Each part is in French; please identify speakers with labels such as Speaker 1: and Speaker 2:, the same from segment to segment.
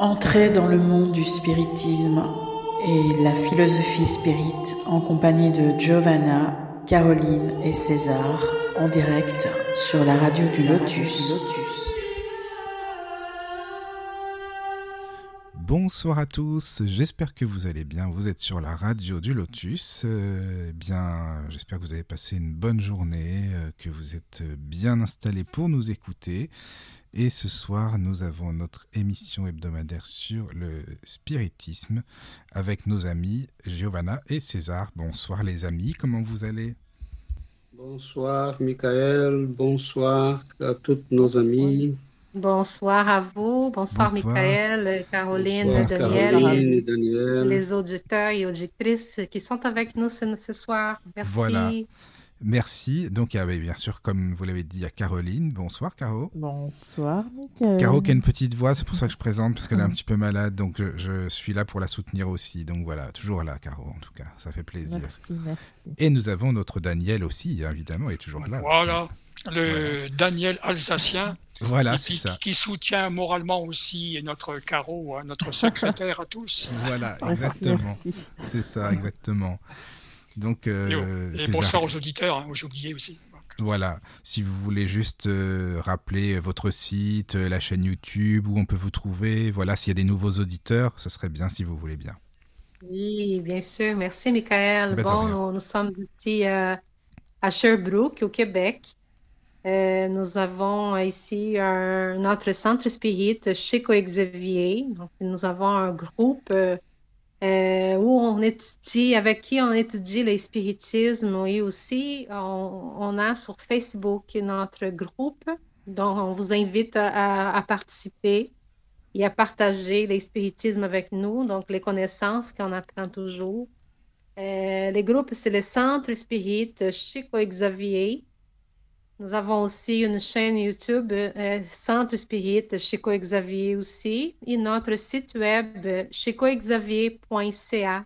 Speaker 1: Entrez dans le monde du spiritisme et la philosophie spirit en compagnie de Giovanna, Caroline et César en direct sur la radio du Lotus.
Speaker 2: Bonsoir à tous, j'espère que vous allez bien. Vous êtes sur la radio du Lotus. Euh, bien, j'espère que vous avez passé une bonne journée, euh, que vous êtes bien installés pour nous écouter. Et ce soir, nous avons notre émission hebdomadaire sur le spiritisme avec nos amis Giovanna et César. Bonsoir les amis, comment vous allez?
Speaker 3: Bonsoir Michael, bonsoir à tous nos amis.
Speaker 4: Bonsoir à vous, bonsoir,
Speaker 2: Bonsoir.
Speaker 4: Michael, Caroline,
Speaker 3: Bonsoir,
Speaker 4: Daniel,
Speaker 3: Caroline et Daniel.
Speaker 4: les auditeurs et auditrices qui sont avec nous ce, ce soir. Merci.
Speaker 2: Voilà. Merci. Donc, il y avait bien sûr, comme vous l'avez dit, il y a Caroline. Bonsoir Caro.
Speaker 5: Bonsoir, Michael.
Speaker 2: Caro qui a une petite voix, c'est pour ça que je présente, parce qu'elle est un petit peu malade, donc je, je suis là pour la soutenir aussi. Donc voilà, toujours là, Caro, en tout cas, ça fait plaisir.
Speaker 5: Merci, merci.
Speaker 2: Et nous avons notre Daniel aussi, évidemment, il est toujours là.
Speaker 6: Voilà, le Daniel alsacien
Speaker 2: Voilà, c'est
Speaker 6: qui,
Speaker 2: ça.
Speaker 6: qui soutient moralement aussi notre Caro, hein, notre secrétaire à tous.
Speaker 2: Voilà, exactement. C'est ça, exactement. Donc,
Speaker 6: Et,
Speaker 2: euh,
Speaker 6: et bonsoir aux auditeurs, hein, j'ai oublié aussi.
Speaker 2: Voilà, si vous voulez juste euh, rappeler votre site, euh, la chaîne YouTube, où on peut vous trouver, voilà, s'il y a des nouveaux auditeurs, ce serait bien si vous voulez bien.
Speaker 4: Oui, bien sûr. Merci, Michael.
Speaker 2: Ben,
Speaker 4: bon, nous, nous sommes ici euh, à Sherbrooke, au Québec. Euh, nous avons ici un, notre centre spirit chez Coexavier. Donc, nous avons un groupe euh, où on étudie, avec qui on étudie les spiritismes et aussi on, a sur Facebook notre groupe. Donc, on vous invite à, participer et à partager les spiritismes avec nous, donc les connaissances qu'on apprend toujours. Euh, les groupes, c'est le Centre Spirit chez Xavier. Nous avons aussi une chaîne YouTube, euh, Centre Spirit chez Xavier aussi, et notre site web checoexavier.ca.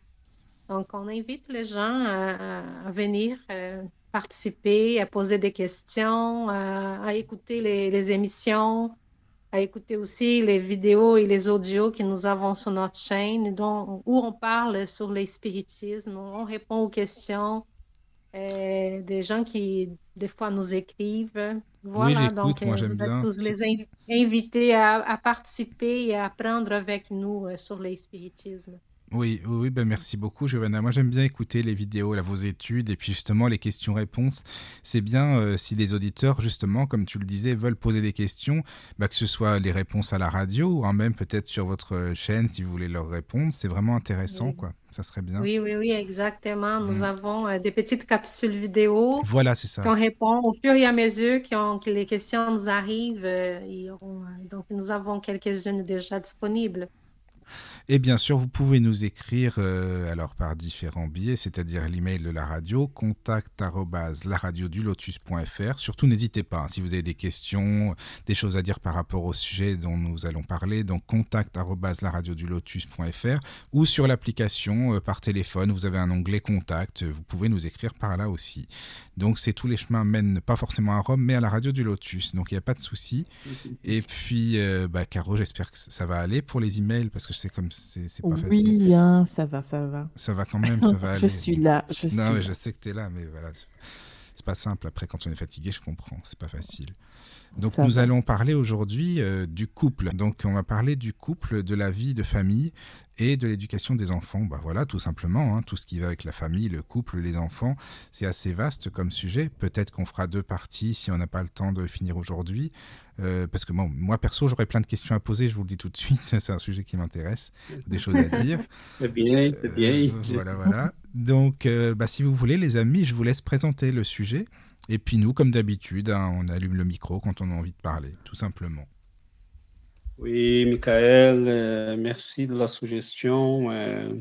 Speaker 4: Donc, on invite les gens à, venir euh, participer, à poser des questions, à, écouter les, les émissions, à écouter aussi les vidéos et les audios que nous avons sur notre chaîne, dont, où on parle sur les spiritismes, on répond aux questions euh, des gens qui, des fois, nous écrivent. Voilà,
Speaker 2: j'écoute,
Speaker 4: donc
Speaker 2: moi,
Speaker 4: euh, vous êtes tous les inv- invités à, à participer et à apprendre avec nous euh, sur les spiritismes.
Speaker 2: Oui, oui, oui, ben merci beaucoup, Giovanna. Moi, j'aime bien écouter les vidéos, là, vos études, et puis justement les questions-réponses. C'est bien euh, si les auditeurs, justement, comme tu le disais, veulent poser des questions, bah, que ce soit les réponses à la radio, ou hein, même peut-être sur votre chaîne, si vous voulez leur répondre. C'est vraiment intéressant,
Speaker 4: Oui.
Speaker 2: quoi. Ça serait bien.
Speaker 4: Oui, oui, oui, exactement. Nous
Speaker 2: Mm.
Speaker 4: avons euh, des petites capsules vidéo
Speaker 2: Voilà, c'est ça.
Speaker 4: qu'on répond au fur et à mesure qu'on- que les questions nous arrivent. euh, et on- donc, nous avons quelques-unes déjà disponibles.
Speaker 2: Et bien sûr, vous pouvez nous écrire euh, alors par différents biais, c'est-à-dire l'email de la radio, contact. Surtout, n'hésitez pas, hein, si vous avez des questions, des choses à dire par rapport au sujet dont nous allons parler, donc contact ou sur l'application euh, par téléphone, vous avez un onglet contact, vous pouvez nous écrire par là aussi. Donc, c'est tous les chemins mènent pas forcément à Rome, mais à la radio du Lotus, donc il n'y a pas de souci. Et puis, euh, bah, Caro, j'espère que ça va aller pour les emails, parce que sais comme c'est c'est pas facile.
Speaker 5: Oui, hein, ça va, ça va.
Speaker 2: Ça va quand même, ça va aller.
Speaker 5: Je suis là, je suis
Speaker 2: Non, mais
Speaker 5: là.
Speaker 2: je sais que tu es là, mais voilà. c'est- C'est pas simple. Après, quand on est fatigué, je comprends. C'est pas facile. Donc,
Speaker 5: Ça
Speaker 2: nous
Speaker 5: va.
Speaker 2: allons parler aujourd'hui euh, du couple. Donc, on va parler du couple, de la vie de famille et de l'éducation des enfants. Bah voilà, tout simplement. hein, tout ce qui va avec la famille, le couple, les enfants. C'est assez vaste comme sujet. Peut-être qu'on fera deux parties si on n'a pas le temps de finir aujourd'hui. Euh, parce que bon, moi, perso, j'aurais plein de questions à poser. Je vous le dis tout de suite. C'est un sujet qui m'intéresse. Des choses à dire.
Speaker 3: Bien, bien.
Speaker 2: Euh, voilà, voilà. Donc, euh, bah, si vous voulez, les amis, je vous laisse présenter le sujet. Et puis nous, comme d'habitude, hein, on allume le micro quand on a envie de parler, tout simplement.
Speaker 3: Oui, Michael, euh, merci de la suggestion. euh,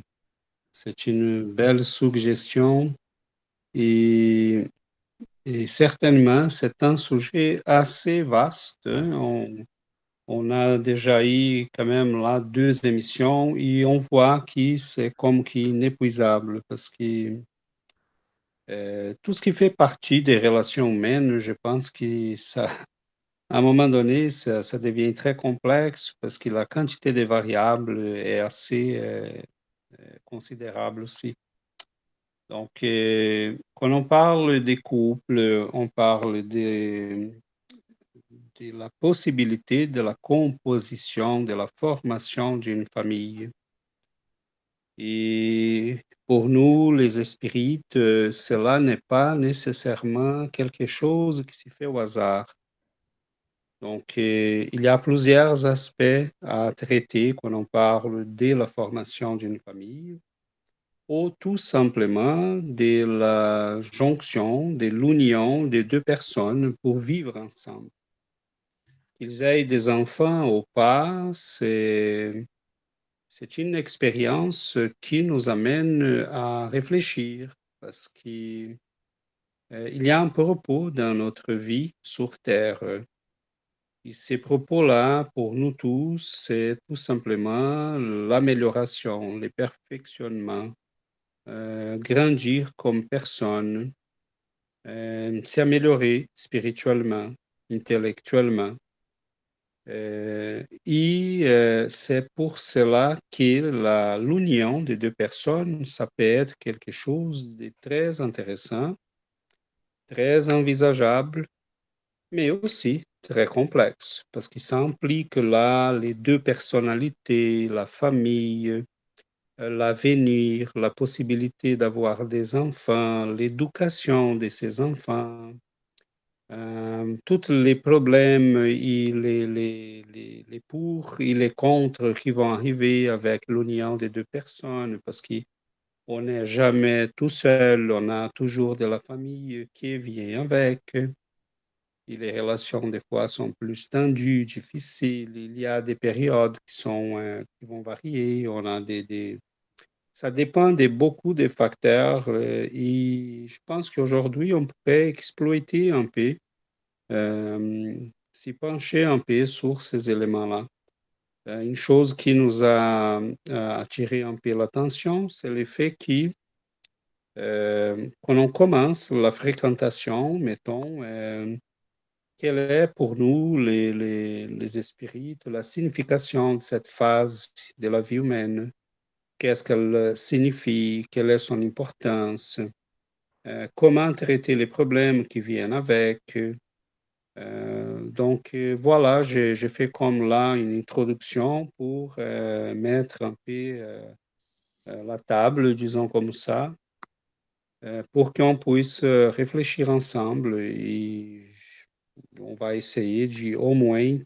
Speaker 3: c'est une belle suggestion et, certainement c'est un sujet assez vaste. hein. On, on a déjà eu quand même là deux émissions et on voit que c'est comme qui inépuisable parce que euh, tout ce qui fait partie des relations humaines, je pense que ça, à un moment donné, ça, devient très complexe parce que la quantité de variables est assez euh, considérable aussi. Donc, euh, quand on parle des couples, on parle de, de la possibilité de la composition, de la formation d'une famille. Et pour nous, les spirites, euh, cela n'est pas nécessairement quelque chose qui se fait au hasard. Donc, euh, il y a plusieurs aspects à traiter quand on parle de la formation d'une famille ou tout simplement de la jonction, de l'union des deux personnes pour vivre ensemble. Qu'ils aient des enfants ou pas, c'est, une expérience qui nous amène à réfléchir parce qu'il euh, y a un propos dans notre vie sur Terre. Et ces propos-là, pour nous tous, c'est tout simplement l'amélioration, le perfectionnement, euh, grandir comme personne, euh, s'améliorer spirituellement, intellectuellement. Euh, et c'est pour cela que l'union des deux personnes, ça peut être quelque chose de très intéressant, très envisageable, mais aussi très complexe, parce que ça implique là les deux personnalités, la famille, euh, l'avenir, la possibilité d'avoir des enfants, l'éducation de ces enfants, euh, tous les problèmes et les, les, les, les, pour et les contre qui vont arriver avec l'union des deux personnes, parce qu'on n'est jamais tout seul, on a toujours de la famille qui vient avec. Les relations, des fois, sont plus tendues, difficiles. Il y a des périodes qui, sont, euh, qui vont varier. On a des, des, ça dépend de beaucoup de facteurs euh, et je pense qu'aujourd'hui, on pourrait exploiter un peu, euh, s'y pencher un peu sur ces éléments-là. Une chose qui nous a attiré un peu l'attention, c'est le fait que quand on commence la fréquentation, mettons, quelle est pour nous, les, les, les esprits, la signification de cette phase de la vie humaine? Qu'est-ce qu'elle euh, signifie, quelle est son importance, euh, comment traiter les problèmes qui viennent avec? Euh, donc voilà, j'ai fait comme là une introduction pour mettre un peu la table, disons comme ça, pour qu'on puisse réfléchir ensemble et on va essayer de au moins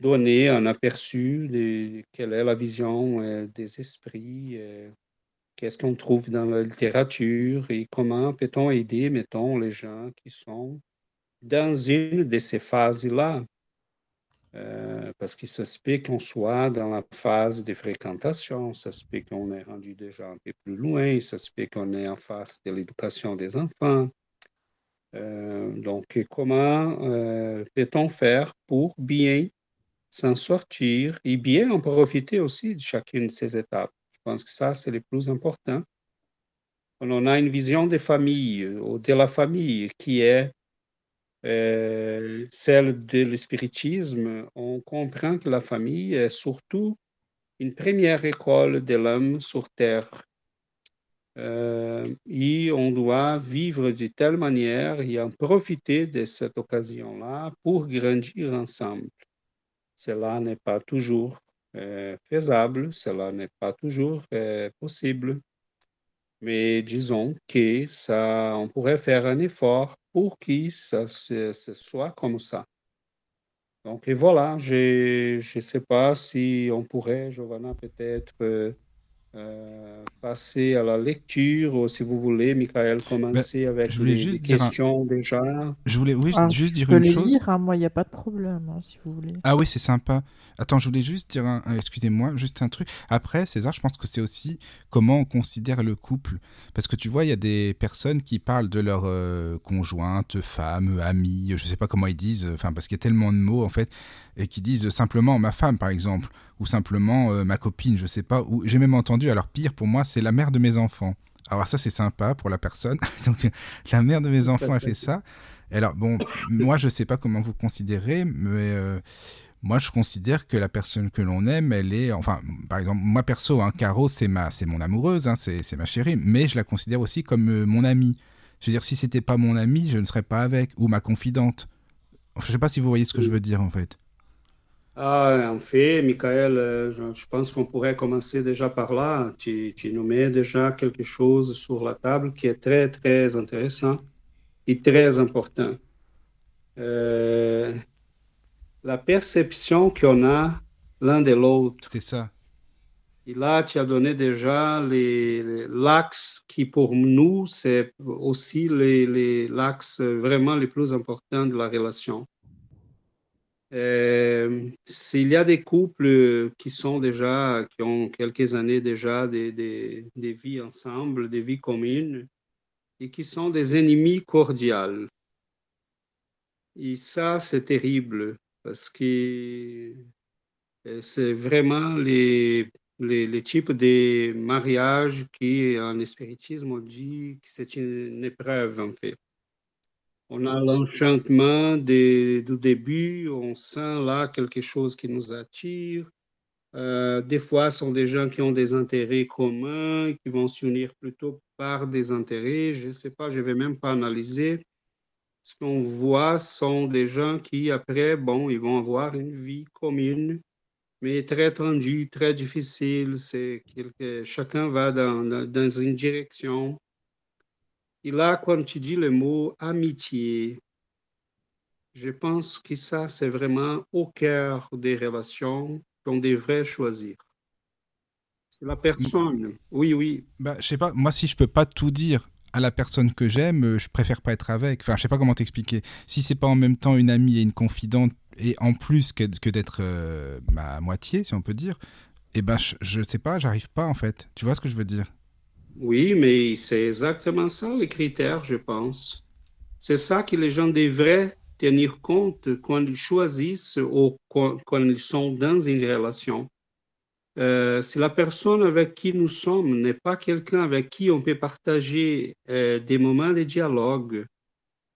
Speaker 3: donner un aperçu de quelle est la vision euh, des esprits, euh, qu'est-ce qu'on trouve dans la littérature et comment peut-on aider, mettons, les gens qui sont dans une de ces phases-là. Euh, parce qu'il se qu'on soit dans la phase de fréquentation, ça se qu'on est rendu déjà un peu plus loin, ça se qu'on est en phase de l'éducation des enfants. Donc, comment peut-on faire pour bien s'en sortir et bien en profiter aussi de chacune de ces étapes? Je pense que ça, c'est le plus important. On a une vision des familles ou de la famille qui est euh, celle de l'espiritisme. On comprend que la famille est surtout une première école de l'homme sur Terre. Euh, et on doit vivre de telle manière et en profiter de cette occasion-là pour grandir ensemble. Cela n'est pas toujours euh, faisable, cela n'est pas toujours euh, possible. Mais disons que ça, on pourrait faire un effort pour que ça ce, soit comme ça. Donc, et voilà, je ne sais pas si on pourrait, Giovanna, peut-être euh, euh, passer à la lecture, ou si vous voulez, Michael, commencer ben, avec les, les questions déjà.
Speaker 2: Je voulais oui, ah, juste dire une chose.
Speaker 5: Lire, hein, moi, il n'y a pas de problème, hein, si vous voulez.
Speaker 2: Ah oui, c'est sympa. Attends, je voulais juste dire, un... excusez-moi, juste un truc. Après, César, je pense que c'est aussi comment on considère le couple. Parce que tu vois, il y a des personnes qui parlent de leur euh, conjointe, femme, amie, je sais pas comment ils disent, enfin, parce qu'il y a tellement de mots, en fait, et qui disent simplement ma femme, par exemple ou simplement euh, ma copine, je sais pas. Ou j'ai même entendu, alors pire pour moi, c'est la mère de mes enfants. Alors ça c'est sympa pour la personne. Donc la mère de mes enfants a fait ça. Alors, bon, moi, je sais pas comment vous considérez, mais euh, moi, je considère que la personne que l'on aime, elle est, enfin, par exemple, moi perso, hein, Caro, c'est ma, c'est mon amoureuse, hein, c'est ma chérie, mais je la considère aussi comme euh, mon amie. Je veux dire, si c'était pas mon amie, je ne serais pas avec, ou ma confidente. Je sais pas si vous voyez ce que je veux dire, en fait.
Speaker 3: Ah, en fait, Michael, euh, je, pense qu'on pourrait commencer déjà par là. Tu, tu, nous mets déjà quelque chose sur la table qui est très, très intéressant et très important. Euh, la perception qu'on a l'un de l'autre.
Speaker 2: C'est ça.
Speaker 3: Et là, tu as donné déjà l'axe qui, pour nous, c'est aussi l'axe vraiment le plus important de la relation. Euh, s'il y a des couples qui sont déjà, qui ont quelques années déjà des, des, des vies ensemble, des vies communes, et qui sont des ennemis cordiaux. Et ça, c'est terrible parce que euh, c'est vraiment les, les, types de mariages qui, en spiritisme, on dit que c'est une épreuve, en fait. On a l'enchantement du début, on sent là quelque chose qui nous attire. Euh, des fois, ce sont des gens qui ont des intérêts communs, qui vont s'unir plutôt par des intérêts. Je ne sais pas, je ne vais même pas analyser. Ce qu'on voit sont des gens qui, après, bon, ils vont avoir une vie commune, mais très tendue, très difficile. C'est que chacun va dans, dans une direction. Et là, quand tu dis le mot amitié, je pense que ça, c'est vraiment au cœur des relations qu'on devrait choisir. C'est la personne. Oui, oui.
Speaker 2: Bah, je sais pas, moi, si je peux pas tout dire à la personne que j'aime, je préfère pas être avec. Enfin, je sais pas comment t'expliquer. Si c'est pas en même temps une amie et une confidente, et en plus que, d'être euh, ma moitié, si on peut dire, eh ben, je, je sais pas, j'arrive pas en fait. Tu vois ce que je veux dire?
Speaker 3: Oui, mais c'est exactement ça les critères, je pense. C'est ça que les gens devraient tenir compte quand ils choisissent ou quand, ils sont dans une relation. Euh, si la personne avec qui nous sommes n'est pas quelqu'un avec qui on peut partager euh, des moments de dialogue,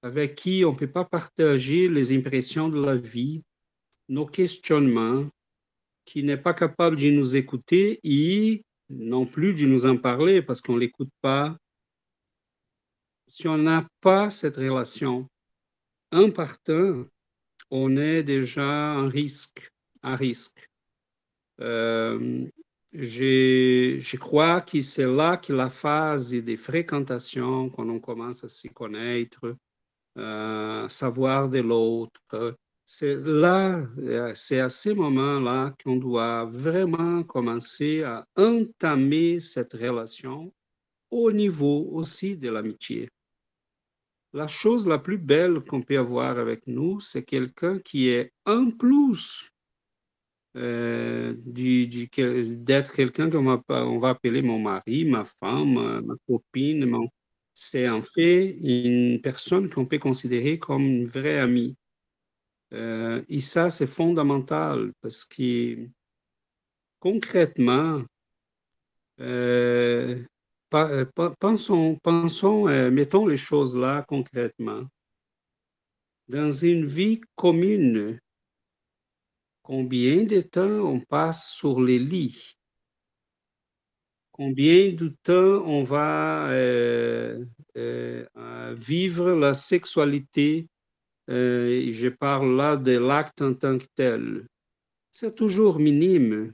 Speaker 3: avec qui on ne peut pas partager les impressions de la vie, nos questionnements, qui n'est pas capable de nous écouter et non plus de nous en parler parce qu'on ne l'écoute pas. Si on n'a pas cette relation, en partant, on est déjà en risque, à risque. Euh, je, crois que c'est là que la phase de fréquentation, quand on commence à s'y connaître, euh, savoir de l'autre, c'est là, euh, c'est à ces moments-là qu'on doit vraiment commencer à entamer cette relation au niveau aussi de l'amitié. La chose la plus belle qu'on peut avoir avec nous, c'est quelqu'un qui est en plus euh, d'être quelqu'un qu'on va, on va appeler mon mari, ma femme, ma copine. C'est en fait une personne qu'on peut considérer comme une vraie amie. Euh, et ça, c'est fondamental parce que concrètement, euh, euh, pensons mettons les choses là concrètement. Dans une vie commune, combien de temps on passe sur les lits? Combien de temps on va vivre la sexualité euh, je parle là de l'acte en tant que tel. C'est toujours minime.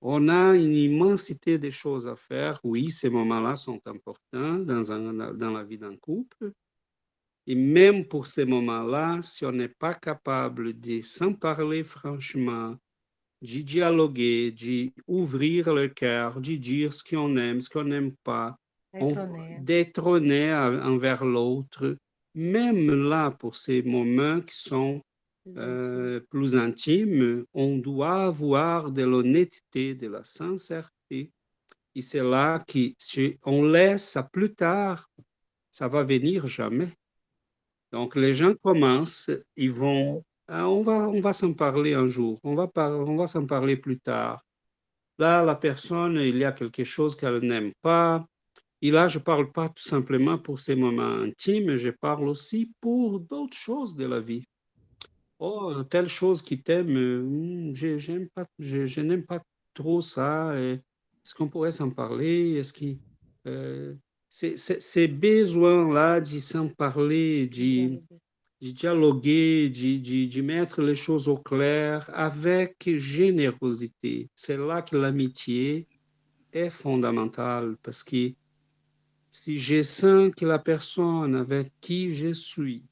Speaker 3: On a une immensité de choses à faire. Oui, ces moments-là sont importants dans, un, dans la vie d'un couple. Et même pour ces moments-là, si on n'est pas capable de s'en parler franchement, de dialoguer, d'ouvrir le cœur, de dire ce qu'on aime, ce qu'on n'aime pas, d'être honnête envers l'autre, même là, pour ces moments qui sont euh, plus intimes, on doit avoir de l'honnêteté, de la sincérité. Et c'est là que si on laisse ça plus tard, ça va venir jamais. Donc les gens commencent, ils vont, ah, on va, on va s'en parler un jour, on va, on va s'en parler plus tard. Là, la personne, il y a quelque chose qu'elle n'aime pas, Et là, je ne parle pas tout simplement pour ces moments intimes, je parle aussi pour d'autres choses de la vie. Oh, telle chose qui t'aime, hmm, je, pas, je, n'aime pas trop ça. Est-ce qu'on pourrait s'en parler? Est-ce que euh, ces besoins-là de s'en parler, de, dialoguer, de, mettre les choses au clair avec générosité. C'est là que l'amitié est fondamentale parce que si je sens que la personne avec qui je suis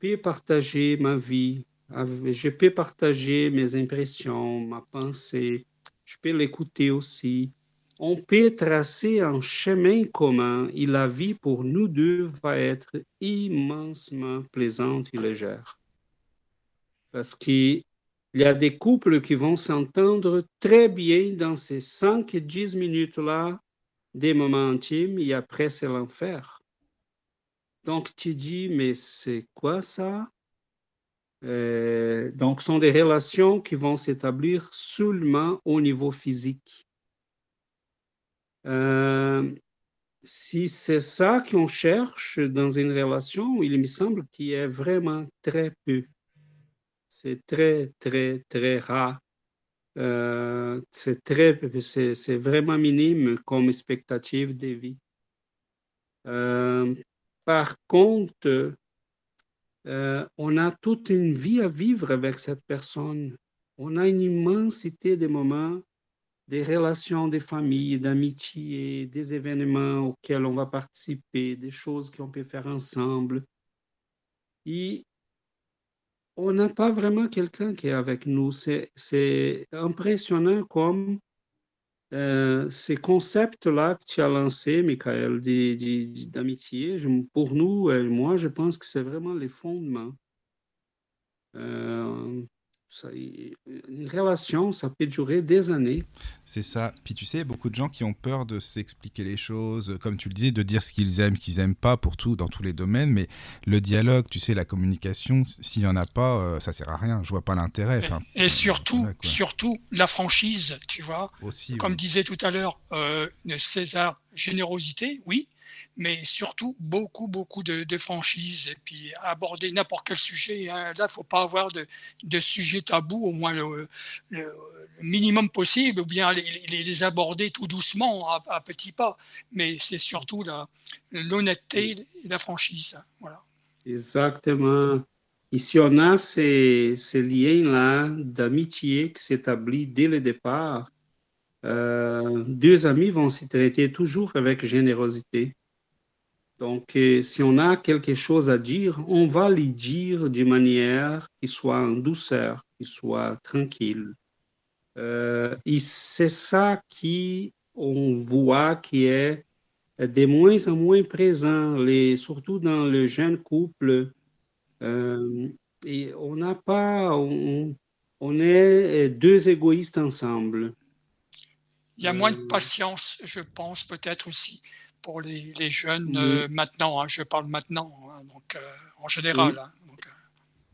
Speaker 3: peut partager ma vie, je peux partager mes impressions, ma pensée, je peux l'écouter aussi. On peut tracer un chemin commun et la vie pour nous deux va être immensement plaisante et légère. Parce qu'il y a des couples qui vont s'entendre très bien dans ces 5-10 minutes-là des moments intimes et après c'est l'enfer. Donc tu dis, mais c'est quoi ça? Euh, donc, ce sont des relations qui vont s'établir seulement au niveau physique. Euh, si c'est ça qu'on cherche dans une relation, il me semble qu'il y a vraiment très peu. C'est très, très, très rare euh, c'est très, c'est vraiment minime comme expectative de vie. Euh, par contre, euh, on a toute une vie à vivre avec cette personne. On a une immensité de moments, des relations des familles, d'amitié, des événements auxquels on va participer, des choses qu'on peut faire ensemble. Et on n'a pas vraiment quelqu'un qui est avec nous. C'est impressionnant comme euh, ces concepts-là que tu as lancés, Michael, d'amitié, pour nous, moi, je pense que c'est vraiment les fondements. Euh, ça, une relation, ça peut durer des années.
Speaker 2: C'est ça. Puis tu sais, beaucoup de gens qui ont peur de s'expliquer les choses, comme tu le disais, de dire ce qu'ils aiment, qu'ils n'aiment pas pour tout, dans tous les domaines. Mais le dialogue, tu sais, la communication, s'il n'y en a pas, euh, ça sert à rien. Je vois pas l'intérêt.
Speaker 6: Et, surtout, surtout la franchise, tu vois. Aussi, comme disait tout à l'heure euh, César, générosité, oui mais surtout beaucoup, beaucoup de, de franchises et puis aborder n'importe quel sujet. Hein. Là, il ne faut pas avoir de, de sujet tabou, au moins le, minimum possible, ou bien les, les, aborder tout doucement, à, petits pas. Mais c'est surtout l'honnêteté et la franchise. Voilà.
Speaker 3: Exactement. Ici, on a ces, ces liens-là d'amitié qui s'établissent dès le départ. Euh, deux amis vont se traiter toujours avec générosité. Donc, euh, si on a quelque chose à dire, on va le dire de manière qui soit en douceur, qui soit tranquille. Euh, et c'est ça qui on voit qui est de moins en moins présent, les, surtout dans le jeune couple. Euh, et on n'a pas, on, on, est deux égoïstes ensemble.
Speaker 6: Il y a moins de patience, je pense, peut-être aussi pour les, les jeunes euh, maintenant. Hein, je parle maintenant, hein, donc euh, en général. Hein, donc, euh.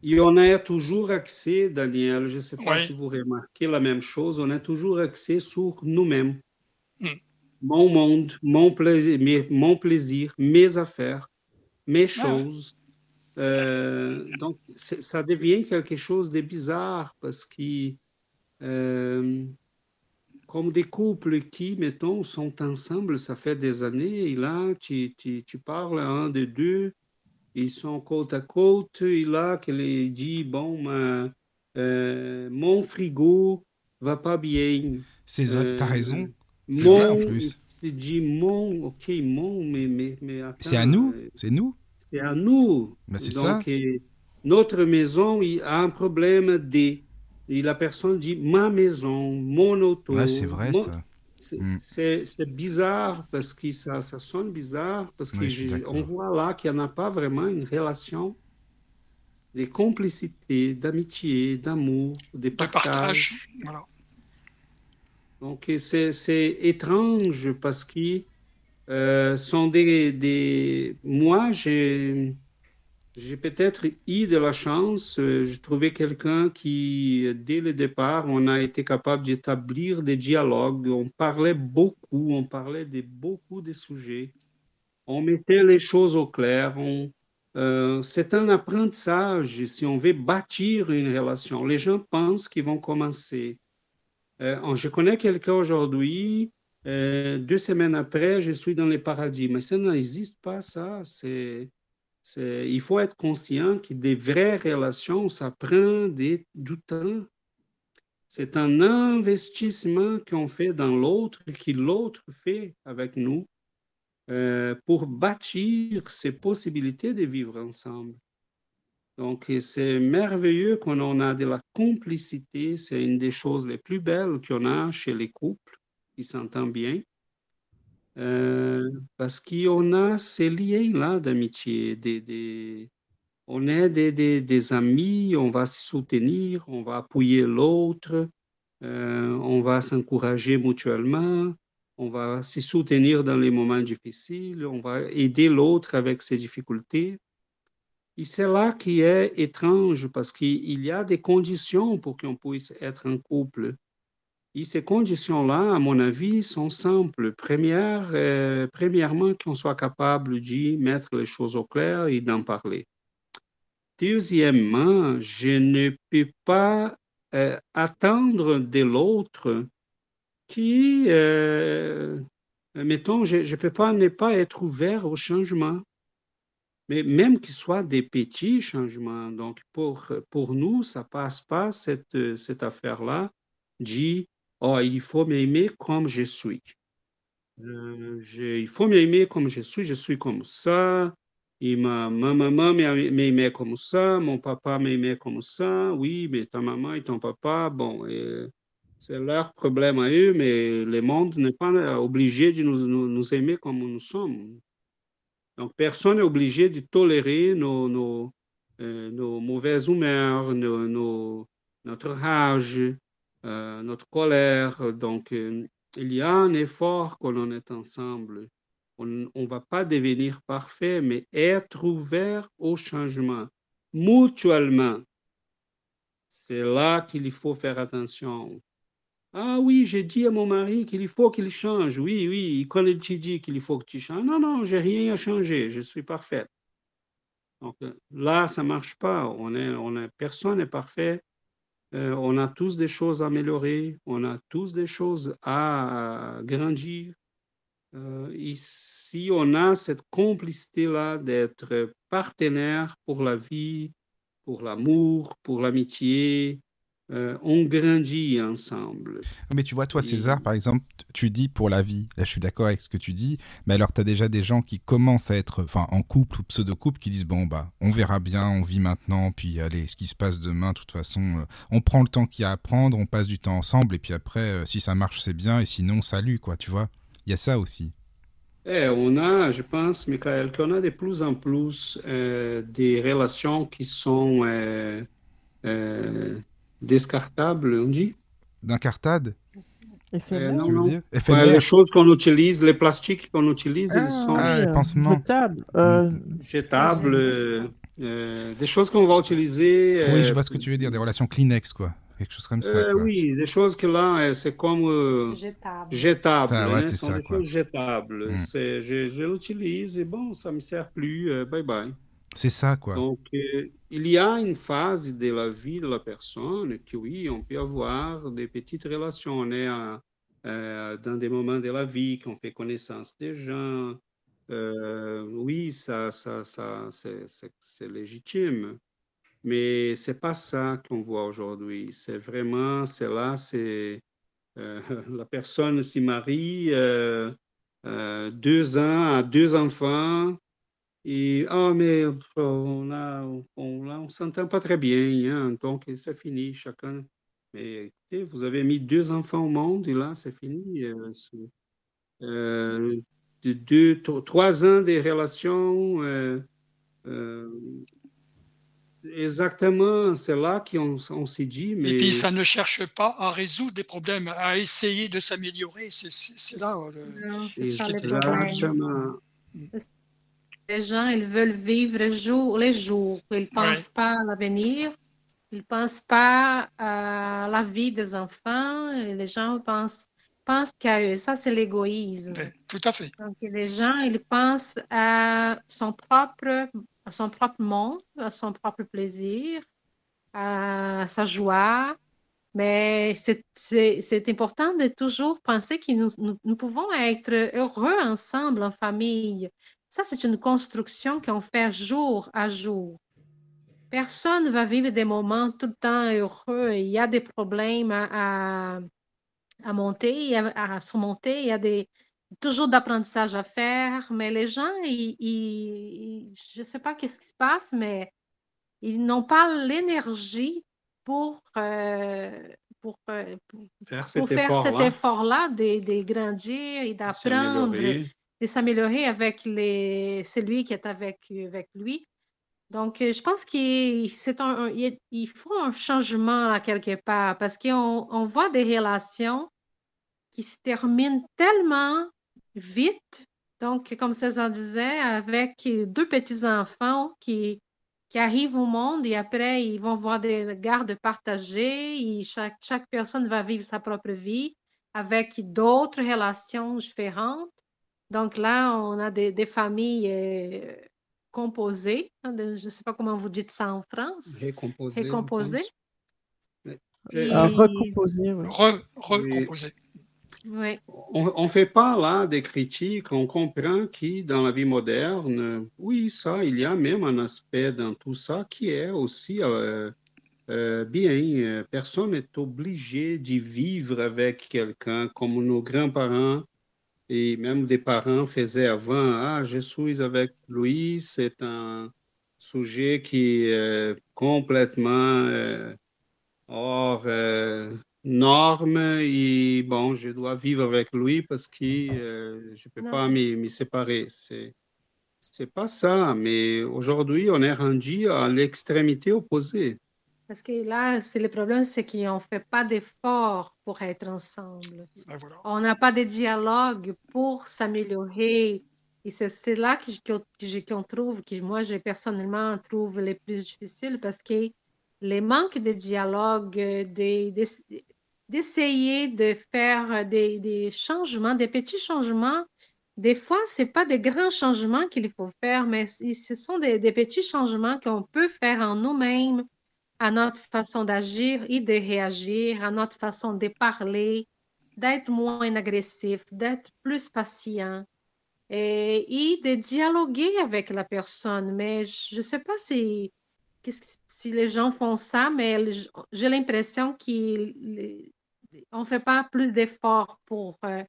Speaker 3: Et on a toujours accès, Daniel, je ne sais pas si vous remarquez la même chose, on a toujours accès sur nous-mêmes. Hmm. Mon monde, mon plaisir, mes, mon plaisir, mes affaires, mes ah choses. donc, ça devient quelque chose de bizarre parce que comme des couples qui, mettons, sont ensemble, ça fait des années, et là, tu, tu, tu parles à un des deux, ils sont côte à côte, et là, qu'elle dit, bon, euh, mon frigo va pas bien.
Speaker 2: C'est euh, t'as raison.
Speaker 3: Mon, vrai, en plus. Il dit mon, ok, mon, mais, mais, mais
Speaker 2: C'est à nous, euh, c'est nous.
Speaker 3: C'est à nous.
Speaker 2: Mais c'est ça.
Speaker 3: notre maison il a un problème des et la personne dit ma maison, mon auto.
Speaker 2: c'est vrai ça.
Speaker 3: Mm. C'est bizarre parce que ça, ça sonne bizarre parce qu'on voit là qu'il n'y en a pas vraiment une relation de complicité, d'amitié, d'amour, de partage. Voilà. Donc c'est étrange parce que euh, sont des, des... moi j'ai j'ai peut-être eu de la chance. Euh, j'ai trouvé quelqu'un qui, dès le départ, on a été capable d'établir des dialogues. On parlait beaucoup, on parlait de beaucoup de sujets. On mettait les choses au clair. Euh, c'est un apprentissage si on veut bâtir une relation. Les gens pensent qu'ils vont commencer. Euh, je connais quelqu'un aujourd'hui, deux semaines après, je suis dans les paradis. Mais ça n'existe pas, ça. C'est il faut être conscient que des vraies relations, ça prend du temps. C'est un investissement qu'on fait dans l'autre, que l'autre fait avec nous euh, pour bâtir ces possibilités de vivre ensemble. Donc, c'est merveilleux qu'on en a de la complicité. C'est une des choses les plus belles qu'on a chez les couples qui s'entendent bien. Euh, parce qu'on a ces liens-là d'amitié. On est des, des, amis, on va se soutenir, on va appuyer l'autre, euh, on va s'encourager mutuellement, on va se soutenir dans les moments difficiles, on va aider l'autre avec ses difficultés. Et c'est là qui est étrange parce qu'il y a des conditions pour qu'on puisse être en couple. Et ces conditions-là, à mon avis, sont simples. Première, euh, premièrement, qu'on soit capable de mettre les choses au clair et d'en parler. Deuxièmement, je ne peux pas euh, attendre de l'autre qui, euh, mettons, je ne peux pas ne pas être ouvert au changement. Mais même qu'il soit des petits changements. Donc, pour, pour nous, ça passe pas cette, cette affaire-là Oh, il faut m'aimer comme je suis. Euh, il faut m'aimer comme je suis, je suis comme ça. Et ma, maman m'aimait comme ça, mon papa m'aimait comme ça. Oui, mais ta maman et ton papa, bon, c'est leur problème à eux, mais le monde n'est pas obligé de nous, nous, aimer comme nous sommes. Donc, personne n'est obligé de tolérer nos, nos, euh, mauvaises humeurs, nos, notre rage, euh, notre colère. Donc, euh, il y a un effort quand on est ensemble. On ne va pas devenir parfait, mais être ouvert au changement mutuellement. C'est là qu'il faut faire attention. Ah oui, j'ai dit à mon mari qu'il faut qu'il change. Oui, oui, quand il te dit qu'il faut que tu changes, non, non, j'ai rien à changer, je suis parfaite. Donc là, ça marche pas. On est, on est, personne n'est parfait. Euh, on a tous des choses à améliorer, on a tous des choses à grandir. Euh, ici, on a cette complicité-là d'être partenaire pour la vie, pour l'amour, pour l'amitié, euh, on grandit ensemble.
Speaker 2: Mais tu vois, toi, César, par exemple, tu dis pour la vie. Là, je suis d'accord avec ce que tu dis. Mais alors, tu as déjà des gens qui commencent à être enfin, en couple ou pseudo-couple qui disent Bon, bah, on verra bien, on vit maintenant, puis allez, ce qui se passe demain, de toute façon, euh, on prend le temps qu'il y a à prendre, on passe du temps ensemble, et puis après, euh, si ça marche, c'est bien, et sinon, salut, quoi, tu vois. Il y a ça aussi.
Speaker 3: Eh, on a, je pense, Michael, qu'on a de plus en plus des relations qui sont descartable, on dit
Speaker 2: D'incartade
Speaker 3: euh, non, tu veux dire Les choses qu'on utilise, les plastiques qu'on utilise, ils
Speaker 5: ah,
Speaker 3: sont
Speaker 5: ah, les pansements. jetables. Euh...
Speaker 3: Jetables, euh, des choses qu'on va utiliser.
Speaker 2: Oui, je vois ce que tu veux dire, des relations Kleenex, quoi. Quelque chose comme ça.
Speaker 3: Quoi. Oui, des choses que là, c'est comme jetables. Jetables.
Speaker 2: Ah, ouais, c'est ça,
Speaker 3: des
Speaker 2: quoi.
Speaker 3: Choses jetables. Mm. Je, je l'utilise et bon, ça me sert plus. bye bye.
Speaker 2: C'est ça, quoi.
Speaker 3: Donc, euh, il y a une phase de la vie de la personne que, oui, on peut avoir des petites relations. On est euh, dans des moments de la vie qu'on fait connaissance des gens. Euh, oui, ça, ça, ça c'est légitime. Mais c'est pas ça qu'on voit aujourd'hui. C'est vraiment, c'est là, c'est la personne s'y marie, deux ans, a deux enfants, et, ah, mais on a, on, on s'entend pas très bien, hein, donc c'est fini, chacun. Mais écoutez, vous avez mis deux enfants au monde et là, c'est fini. Euh, euh, deux, trois ans des relations. Euh, exactement, c'est là qu'on on, s'est dit. Mais...
Speaker 6: Et puis, ça ne cherche pas à résoudre des problèmes, à essayer de s'améliorer. C'est là le,
Speaker 3: Exactement.
Speaker 4: Les gens, ils veulent vivre jour les jours. Ils ne pensent pas à l'avenir. Ils ne pensent pas à la vie des enfants. les gens pensent, pensent qu'à eux. Ça, c'est l'égoïsme.
Speaker 6: Tout à fait.
Speaker 4: Donc, les gens, ils pensent à son propre, à son propre monde, à son propre plaisir, à sa joie. Mais c'est important de toujours penser que nous, nous, pouvons être heureux ensemble, en famille. Ça, c'est une construction qu'on fait jour à jour. Personne ne va vivre des moments tout le temps heureux. Il y a des problèmes à, à, monter, à, surmonter. Il y a des, toujours d'apprentissage à faire. Mais les gens, ils, je ne sais pas qu'est-ce qui se passe, mais ils n'ont pas l'énergie pour, euh, pour, euh,
Speaker 3: faire cet effort-là
Speaker 4: de, grandir et d'apprendre, de s'améliorer avec les, celui qui est avec, avec lui. Donc, euh, je pense qu'il il faut un changement à quelque part parce qu'on on voit des relations qui se terminent tellement vite. Donc, comme César disait, avec deux petits-enfants qui, qui arrivent au monde et après, ils vont voir des gardes partagés et chaque, chaque personne va vivre sa propre vie avec d'autres relations différentes. Donc là, on a des, des familles euh, composées. Hein, je ne sais pas comment vous dites ça en France.
Speaker 3: Récomposées.
Speaker 4: Récomposées.
Speaker 5: recomposées, oui.
Speaker 6: recomposées.
Speaker 3: On ne fait pas là des critiques, on comprend que dans la vie moderne, oui, ça, il y a même un aspect dans tout ça qui est aussi euh, euh, bien. Personne n'est obligé d'y vivre avec quelqu'un comme nos grands-parents et même des parents faisaient avant. Ah, je suis avec lui, c'est un sujet qui est complètement euh, hors normes et bon, je dois vivre avec lui parce que euh, je ne peux pas m'y séparer. C'est c'est pas ça, mais aujourd'hui, on est rendu à l'extrémité opposée.
Speaker 4: Parce que là, c'est le problème, c'est qu'on ne fait pas d'efforts pour être ensemble. Ben on n'a pas de dialogue pour s'améliorer. Et c'est là qu'on trouve, que moi, je personnellement trouve les plus difficiles parce que les manques de dialogue, des, d'essayer de faire des, changements, des petits changements. Des fois, ce n'est pas des grands changements qu'il faut faire, mais ce sont des, petits changements qu'on peut faire en nous-mêmes, à notre façon d'agir et de réagir, à notre façon de parler, d'être moins agressif, d'être plus patient et, de dialoguer avec la personne. Mais je ne sais pas si, les gens font ça, mais j'ai l'impression qu'ils on ne fait pas plus d'efforts pour, euh,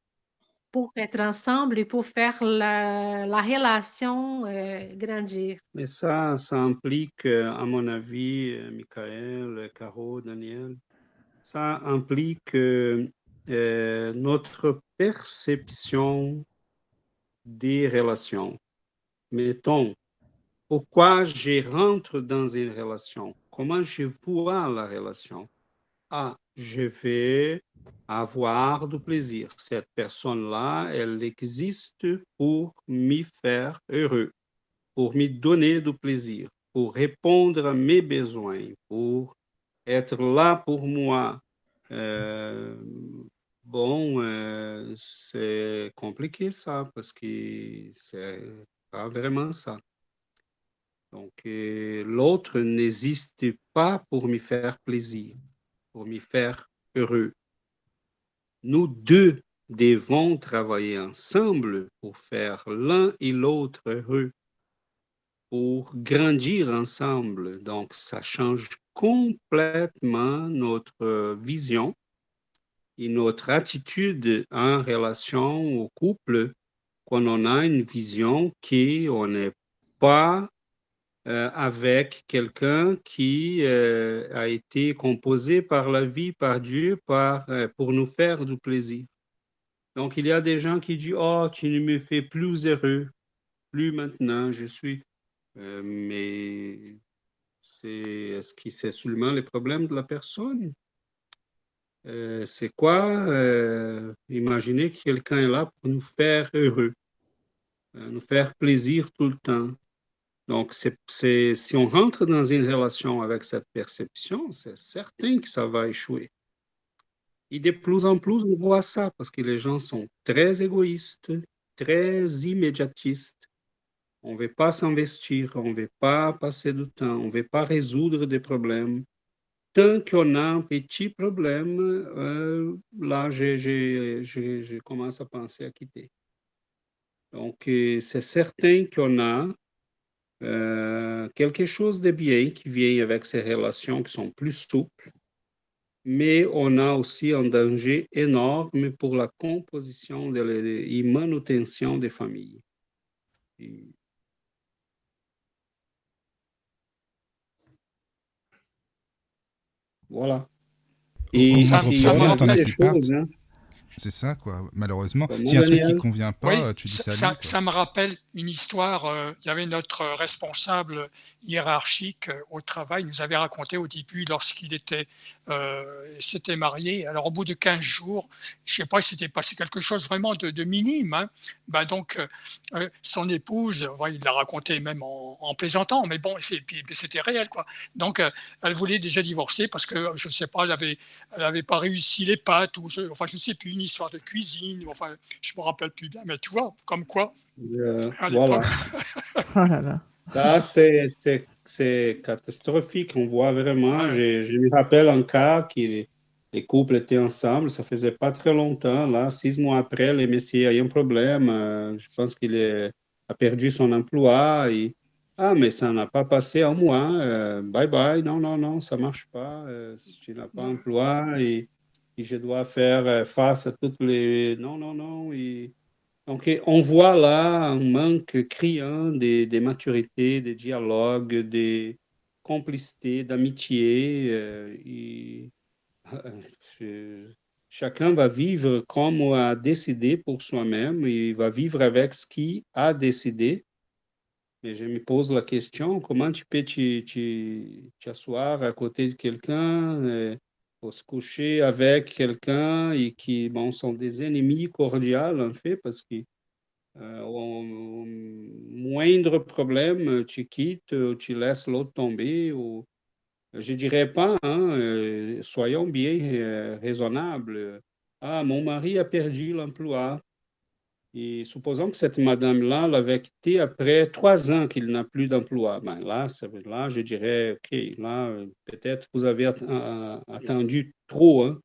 Speaker 4: pour être ensemble et pour faire la, la relation euh, grandir.
Speaker 3: Mais ça, ça implique, euh, à mon avis, Michael, Caro, Daniel, ça implique notre perception des relations. Mettons, pourquoi je rentre dans une relation? Comment je vois la relation? Ah, je vais avoir du plaisir. Cette personne-là, elle existe pour me faire heureux, pour me donner du plaisir, pour répondre à mes besoins, pour être là pour moi. Euh, bon, euh, c'est compliqué ça parce que c'est pas vraiment ça. Donc, euh, l'autre n'existe pas pour me faire plaisir pour m'y faire heureux. Nous deux devons travailler ensemble pour faire l'un et l'autre heureux, pour grandir ensemble. Donc, ça change complètement notre vision et notre attitude en relation au couple quand on a une vision qui on n'est pas euh, avec quelqu'un qui euh, a été composé par la vie, par Dieu, par, euh, pour nous faire du plaisir. Donc, il y a des gens qui disent, oh, tu ne me fais plus heureux, plus maintenant, je suis... mais c'est, est-ce que c'est seulement les problèmes de la personne? c'est quoi? imaginez que quelqu'un est là pour nous faire heureux. nous faire plaisir tout le temps. Donc, si on rentre dans une relation avec cette perception, c'est certain que ça va échouer. Et de plus en plus, on voit ça parce que les gens sont très égoïstes, très immédiatistes. On ne veut pas s'investir, on ne veut pas passer du temps, on ne veut pas résoudre des problèmes. Tant qu'on a un petit problème, euh, là, je commence à penser à quitter. Donc, euh, c'est certain qu'on a euh, quelque chose de bien qui vient avec ces relations qui sont plus souples, mais on a aussi un danger énorme pour la composition et manutention des familles. Voilà.
Speaker 2: Et, ça, ça, c'est ça, quoi. Malheureusement, si y a un truc qui convient pas, tu dis ça.
Speaker 6: Ça, ça, me rappelle une histoire. Euh, il y avait notre responsable hiérarchique euh, au travail nous avait raconté au début lorsqu'il était euh, s'était marié. Alors au bout de 15 jours, je sais pas, il s'était passé quelque chose vraiment de, minime. Hein. Ben, donc son épouse, il l'a raconté même en, plaisantant, mais bon, c'était réel quoi. Donc elle voulait déjà divorcer parce que je ne sais pas, elle avait, elle avait pas réussi les ou je, enfin je ne sais plus une histoire de cuisine. Enfin, je me rappelle plus bien, mais tu vois, comme quoi.
Speaker 3: Euh, voilà. oh c'est catastrophique. On voit vraiment. Je, me rappelle un cas qui les couples étaient ensemble, ça faisait pas très longtemps. Là, six mois après, le monsieur a eu un problème. Euh, je pense qu'il a perdu son emploi. Et, ah, mais ça n'a pas passé un mois. Euh, bye bye. Non, non, non, ça marche pas. si tu n'as pas emploi et et je dois faire euh, face à toutes les... Non, non, non. Et... Donc, on voit là un manque criant des, des maturités, des dialogues, des complicités, d'amitié. Euh, et... Euh, chacun va vivre comme a décidé pour soi-même, il va vivre avec ce qu'il a décidé. Mais je me pose la question, comment tu peux t'asseoir à côté de quelqu'un se coucher avec quelqu'un et qui bon, sont des ennemis cordiaux, en fait, parce que euh, au, moindre problème, tu quittes, tu laisses l'autre tomber. Ou, je dirais pas, hein, euh, soyons bien euh, raisonnables. Ah, mon mari a perdu l'emploi. Et supposons que cette madame-là l'avait quitté après trois ans qu'il n'a plus d'emploi. Ben là, là, je dirais, OK, là, peut-être vous avez attendu trop. Hein.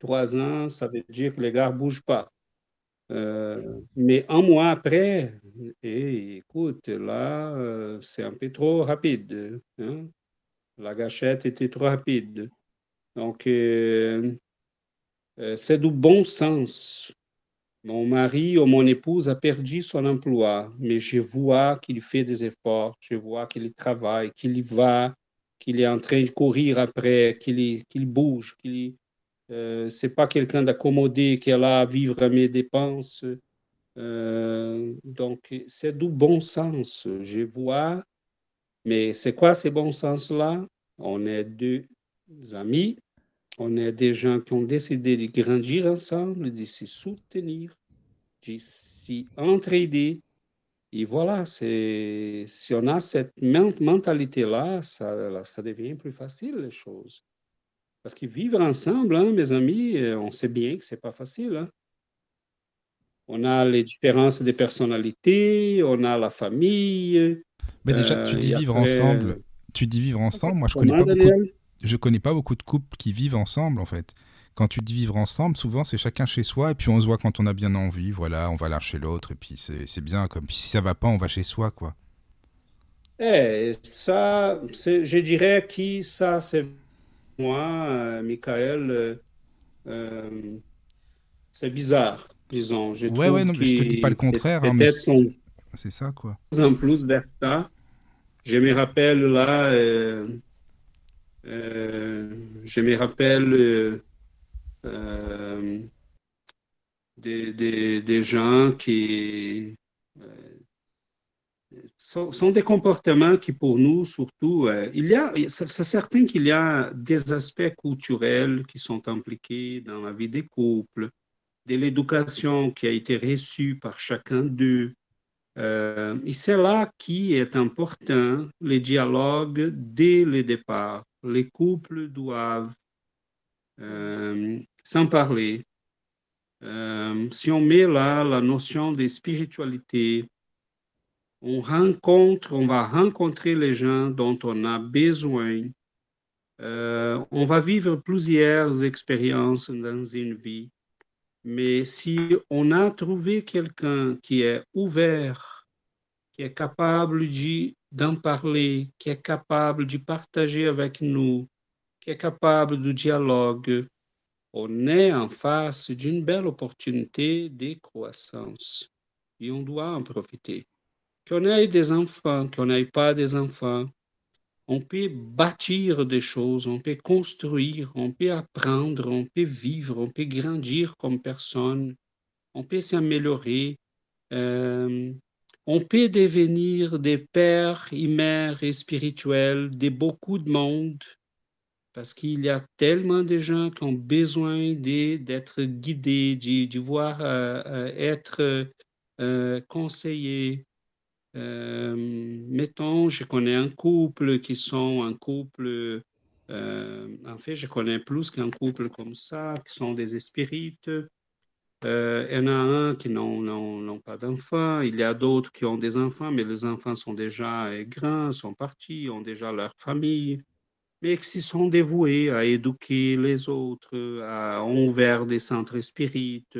Speaker 3: Trois ans, ça veut dire que les gars ne bougent pas. Euh, mais un mois après, eh, écoute, là, euh, c'est un peu trop rapide. Hein. La gâchette était trop rapide. Donc, euh, c'est du bon sens. Mon mari ou mon épouse a perdu son emploi, mais je vois qu'il fait des efforts, je vois qu'il travaille, qu'il y va, qu'il est en train de courir après, qu'il bouge, qu'il euh, c'est pas quelqu'un d'accommodé qui est là à vivre mes dépenses. Euh, donc, c'est du bon sens. Je vois, mais c'est quoi ces bons sens-là? On est deux amis, on est des gens qui ont décidé de grandir ensemble, de se soutenir, de s'y entraider. Et voilà, si on a cette mentalité-là, ça, ça devient plus facile les choses. Parce que vivre ensemble, hein, mes amis, euh, on sait bien que ce n'est pas facile. Hein. On a les différences de personnalité, on a la famille.
Speaker 2: Mais déjà, tu dis vivre ensemble. Tu dis vivre ensemble. Moi, je connais pas beaucoup je connais pas beaucoup de couples qui vivent ensemble en fait. Quand tu dis vivre ensemble, souvent c'est chacun chez soi et puis on se voit quand on a bien envie, voilà, on va l'un chez l'autre et puis c'est bien comme. Puis si ça va pas, on va chez soi quoi.
Speaker 3: Eh, ça, je dirais que ça c'est moi, euh, Michael, euh, euh, c'est bizarre, disons. Je
Speaker 2: ouais, ouais, non, mais je te dis pas le contraire, hein, c'est ça quoi.
Speaker 3: En plus vers ça, je me rappelle là. Euh, je me rappelle euh, euh, des, gens qui sont, des comportements qui, pour nous, surtout, il y a, c'est certain qu'il y a des aspects culturels qui sont impliqués dans la vie des couples, de l'éducation qui a été reçue par chacun d'eux, Euh, et c'est là qui est important, le dialogue dès le départ. Les couples doivent euh, s'en parler. Euh, si on met là la notion de spiritualité, on rencontre, on va rencontrer les gens dont on a besoin. on va vivre plusieurs expériences dans une vie. Mais si on a trouvé quelqu'un qui est ouvert, qui est capable d'en parler, qui est capable de partager avec nous, qui est capable du dialogue, on est en face d'une belle opportunité de croissance et on doit en profiter. Qu'on ait des enfants, qu'on n'ait pas des enfants, on peut bâtir des choses, on peut construire, on peut apprendre, on peut vivre, on peut grandir comme personne, on peut s'améliorer, euh, on peut devenir des pères et mères spirituels de beaucoup de monde, parce qu'il y a tellement de gens qui ont besoin d'être guidés, de, voir euh, euh, être conseillés, euh, mettons, je connais un couple qui sont un couple, en fait, je connais plus qu'un couple comme ça, qui sont des spirites. Euh, il y en a un qui n'ont pas d'enfants, il y a d'autres qui ont des enfants, mais les enfants sont déjà grands, sont partis, ont déjà leur famille, mais qui sont dévoués à éduquer les autres, à, ont ouvert des centres spirites,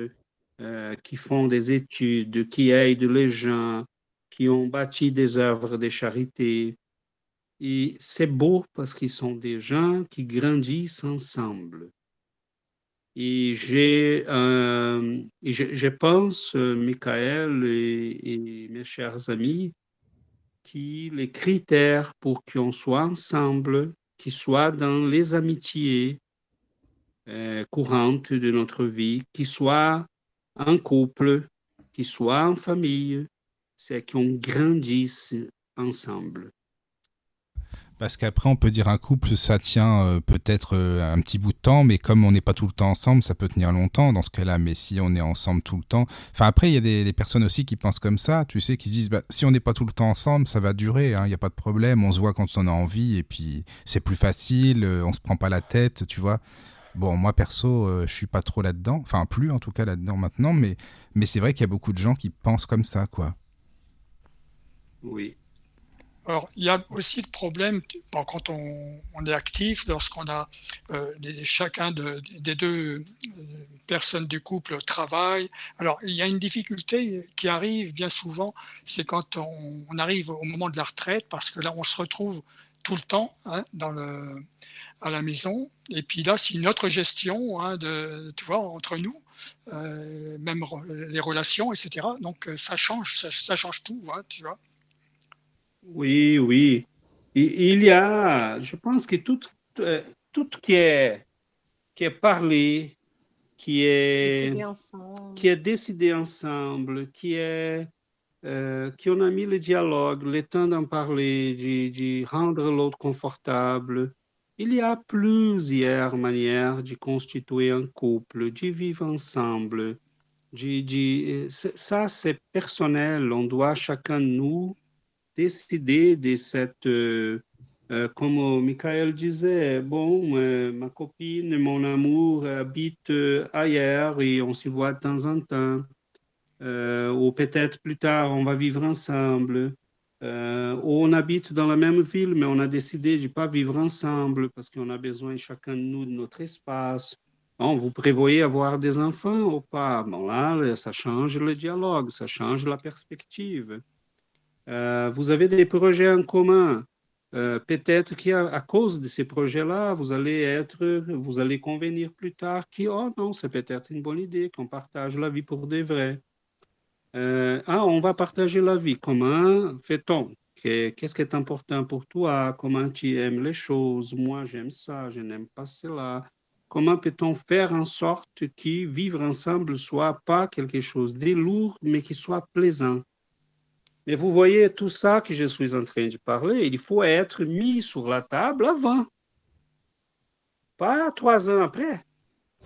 Speaker 3: qui font des études, qui aident les gens, qui ont bâti des œuvres de charité. Et c'est beau parce qu'ils sont des gens qui grandissent ensemble. Et euh, je, je, pense, euh, Michael et, mes chers amis, que les critères pour qu'on soit ensemble, qu'ils soient dans les amitiés euh, courantes de notre vie, qu'ils soient en couple, qu'ils soient en famille, c'est qu'on grandisse ensemble.
Speaker 2: Parce qu'après, on peut dire un couple, ça tient euh, peut-être euh, un petit bout de temps, mais comme on n'est pas tout le temps ensemble, ça peut tenir longtemps dans ce cas-là. Mais si on est ensemble tout le temps. Enfin, après, il y a des, personnes aussi qui pensent comme ça, tu sais, qui se disent bah, si on n'est pas tout le temps ensemble, ça va durer, hein, il n'y a pas de problème, on se voit quand on a envie, et puis c'est plus facile, euh, on se prend pas la tête, tu vois. Bon, moi perso, je suis pas trop là-dedans, enfin, plus en tout cas là-dedans maintenant, mais, mais c'est vrai qu'il y a beaucoup de gens qui pensent comme ça, quoi.
Speaker 3: Oui.
Speaker 6: Alors, il y a aussi le problème, quand on, est actif, lorsqu'on a euh, chacun des deux euh, personnes du couple travaille. Alors, il y a une difficulté qui arrive bien souvent, c'est quand on, arrive au moment de la retraite, parce que là, on se retrouve tout le temps hein, à la maison. Et puis là, c'est une autre gestion hein, de, tu vois, entre nous. Euh, même les relations, etc. Donc ça change, ça, change tout, hein, tu vois.
Speaker 3: Oui, oui. il y a, je pense que tout, euh, tout qui est, qui est parlé, qui est, qui est décidé ensemble, qui est, euh, qui on a mis le dialogue, le temps d'en parler, de, rendre l'autre confortable. Il y a plusieurs manières de constituer un couple, de vivre ensemble. De, de, ça, c'est personnel. On doit chacun de nous décider de cette, euh, euh, comme Michael disait, bon, euh, ma copine, mon amour habite ailleurs et on s'y voit de temps en temps. ou peut-être plus tard, on va vivre ensemble. ou on habite dans la même ville, mais on a décidé de ne pas vivre ensemble parce qu'on a besoin chacun de nous de notre espace. Bon, vous prévoyez avoir des enfants ou pas? Bon, là, ça change le dialogue, ça change la perspective. Euh, vous avez des projets en commun. Euh, peut-être qu'à cause de ces projets-là, vous allez être, vous allez convenir plus tard que, oh non, c'est peut-être une bonne idée qu'on partage la vie pour des vrais. Euh, ah, on va partager la vie. Comment fait-on? Qu'est-ce qui est important pour toi? Comment tu aimes les choses? Moi, j'aime ça, je n'aime pas cela. Comment peut-on faire en sorte que vivre ensemble soit pas quelque chose de lourd, mais qui soit plaisant? Mais vous voyez, tout ça que je suis en train de parler, il faut être mis sur la table avant. Pas trois ans après.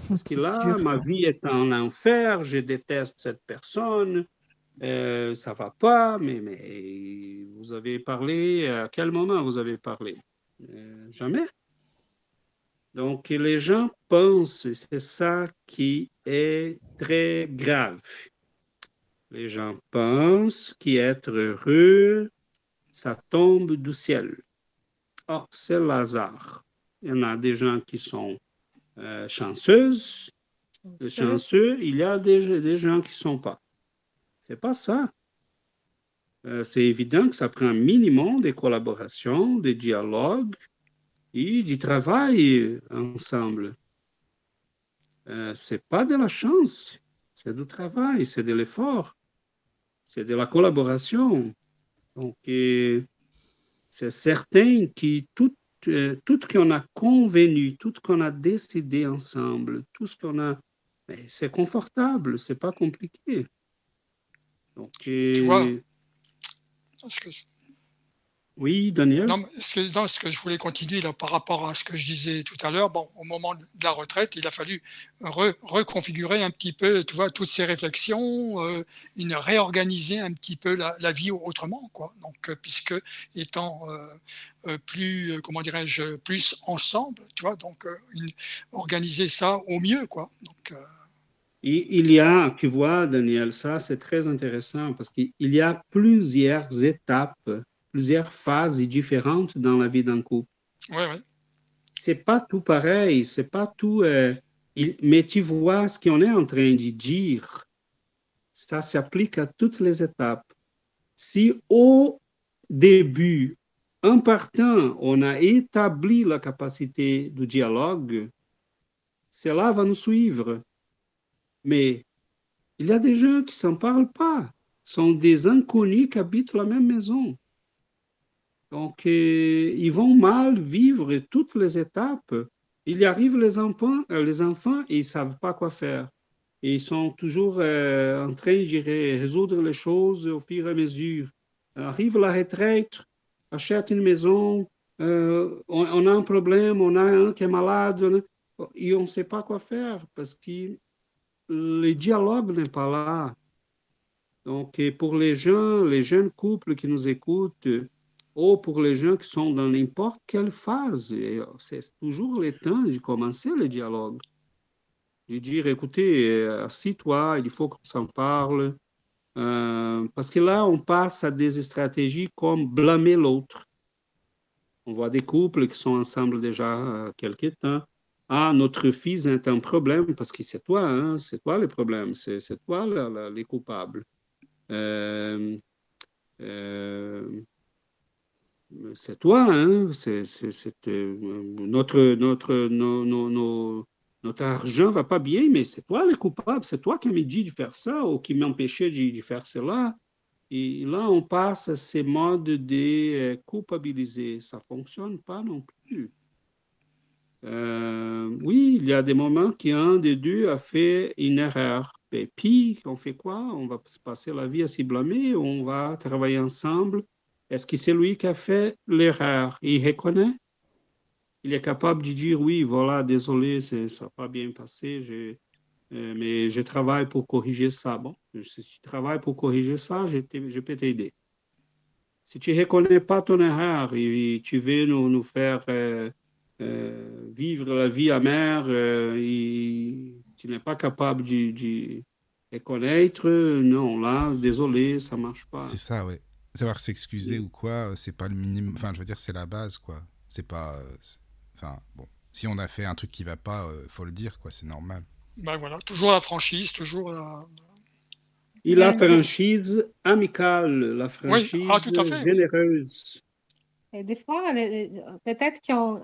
Speaker 3: Parce que là, ma vie est en enfer, je déteste cette personne, euh, ça va pas, mais, mais vous avez parlé, à quel moment vous avez parlé? Euh, Jamais. Donc, les gens pensent, c'est ça qui est très grave. Les gens pensent qu'être heureux, ça tombe du ciel. Oh, c'est le hasard. Il y en a des gens qui sont euh, chanceuses, chanceux. Il y a des, des gens qui ne sont pas. C'est pas ça. Euh, c'est évident que ça prend un minimum de collaboration, de dialogue et du travail ensemble. Euh, c'est pas de la chance, c'est du travail, c'est de l'effort, c'est de la collaboration. Donc, c'est certain que tout, euh, tout ce qu'on a convenu, tout ce qu'on a décidé ensemble, tout ce qu'on a, c'est confortable, c'est pas compliqué. Donc, tu vois, oui, Daniel?
Speaker 6: Non, ce que, ce que je voulais continuer là, par rapport à ce que je disais tout à l'heure, bon, au moment de la retraite, il a fallu reconfigurer un petit peu, tu vois, toutes ces réflexions, euh, une réorganiser un petit peu la, vie autrement, quoi. Donc, euh, puisque étant euh, plus, comment dirais-je, plus ensemble, tu vois, donc organiser ça au mieux, quoi. Donc
Speaker 3: il y a, tu vois, Daniel, ça c'est très intéressant parce qu'il y a plusieurs étapes plusieurs phases différentes dans la vie d'un couple.
Speaker 6: Oui, oui.
Speaker 3: C'est pas tout pareil, c'est pas tout. Euh, mais tu vois ce qu'on est en train de dire. Ça s'applique à toutes les étapes. Si au début, en partant, on a établi la capacité du dialogue, cela va nous suivre. Mais il y a des gens qui ne s'en parlent pas, sont des inconnus qui habitent la même maison. Donc, euh, ils vont mal vivre toutes les étapes. Il arrive les enfants, euh, les enfants et ils ne savent pas quoi faire. ils sont toujours euh, en train de résoudre les choses au fur et à mesure. Arrive la retraite, achète une maison, on, a un problème, on a un qui est malade, et on ne sait pas quoi faire parce que le dialogue n'est pas là. Donc, pour les gens, les jeunes couples qui nous écoutent, ou pour les gens qui sont dans n'importe quelle phase. C'est toujours le temps de commencer le dialogue. De dire, écoutez, euh, assis-toi, il faut qu'on s'en parle. Euh, parce que là, on passe à des stratégies comme blâmer l'autre. On voit des couples qui sont ensemble déjà euh, quelques temps. Ah, notre fils est un problème parce que c'est toi, hein, c'est toi le problème, c'est toi les coupables. Euh, c'est toi, hein? c'est, euh, notre, notre, notre argent va pas bien, mais c'est toi le coupable, c'est toi qui m'as dit de faire ça ou qui m'empêchait de, de faire cela. Et là, on passe à ces modes de euh, culpabiliser. Ça ne fonctionne pas non plus. Euh, oui, il y a des moments qu'un des deux a fait une erreur. Et puis, on fait quoi? On va se passer la vie à s'y blâmer, on va travailler ensemble est-ce que c'est lui qui a fait l'erreur? Il reconnaît? Il est capable de dire oui, voilà, désolé, ça n'a pas bien passé, euh, mais je travaille pour corriger ça. Bon, si tu travailles pour corriger ça, je, je peux t'aider. Si tu ne reconnais pas ton erreur et tu veux nous, nous faire euh, euh, vivre la vie amère et tu n'es pas capable de, de reconnaître, non, là, désolé, ça ne marche pas.
Speaker 2: C'est ça, oui savoir s'excuser ou quoi, euh, c'est pas le minimum. Enfin, je veux dire, c'est la base, quoi. C'est pas. Euh, enfin, bon. Si on a fait un truc qui va pas, euh, faut le dire, quoi. C'est normal.
Speaker 6: Ben voilà, toujours la franchise, toujours la.
Speaker 3: Et la franchise amicale, la franchise ah, généreuse.
Speaker 4: Et des fois, peut-être que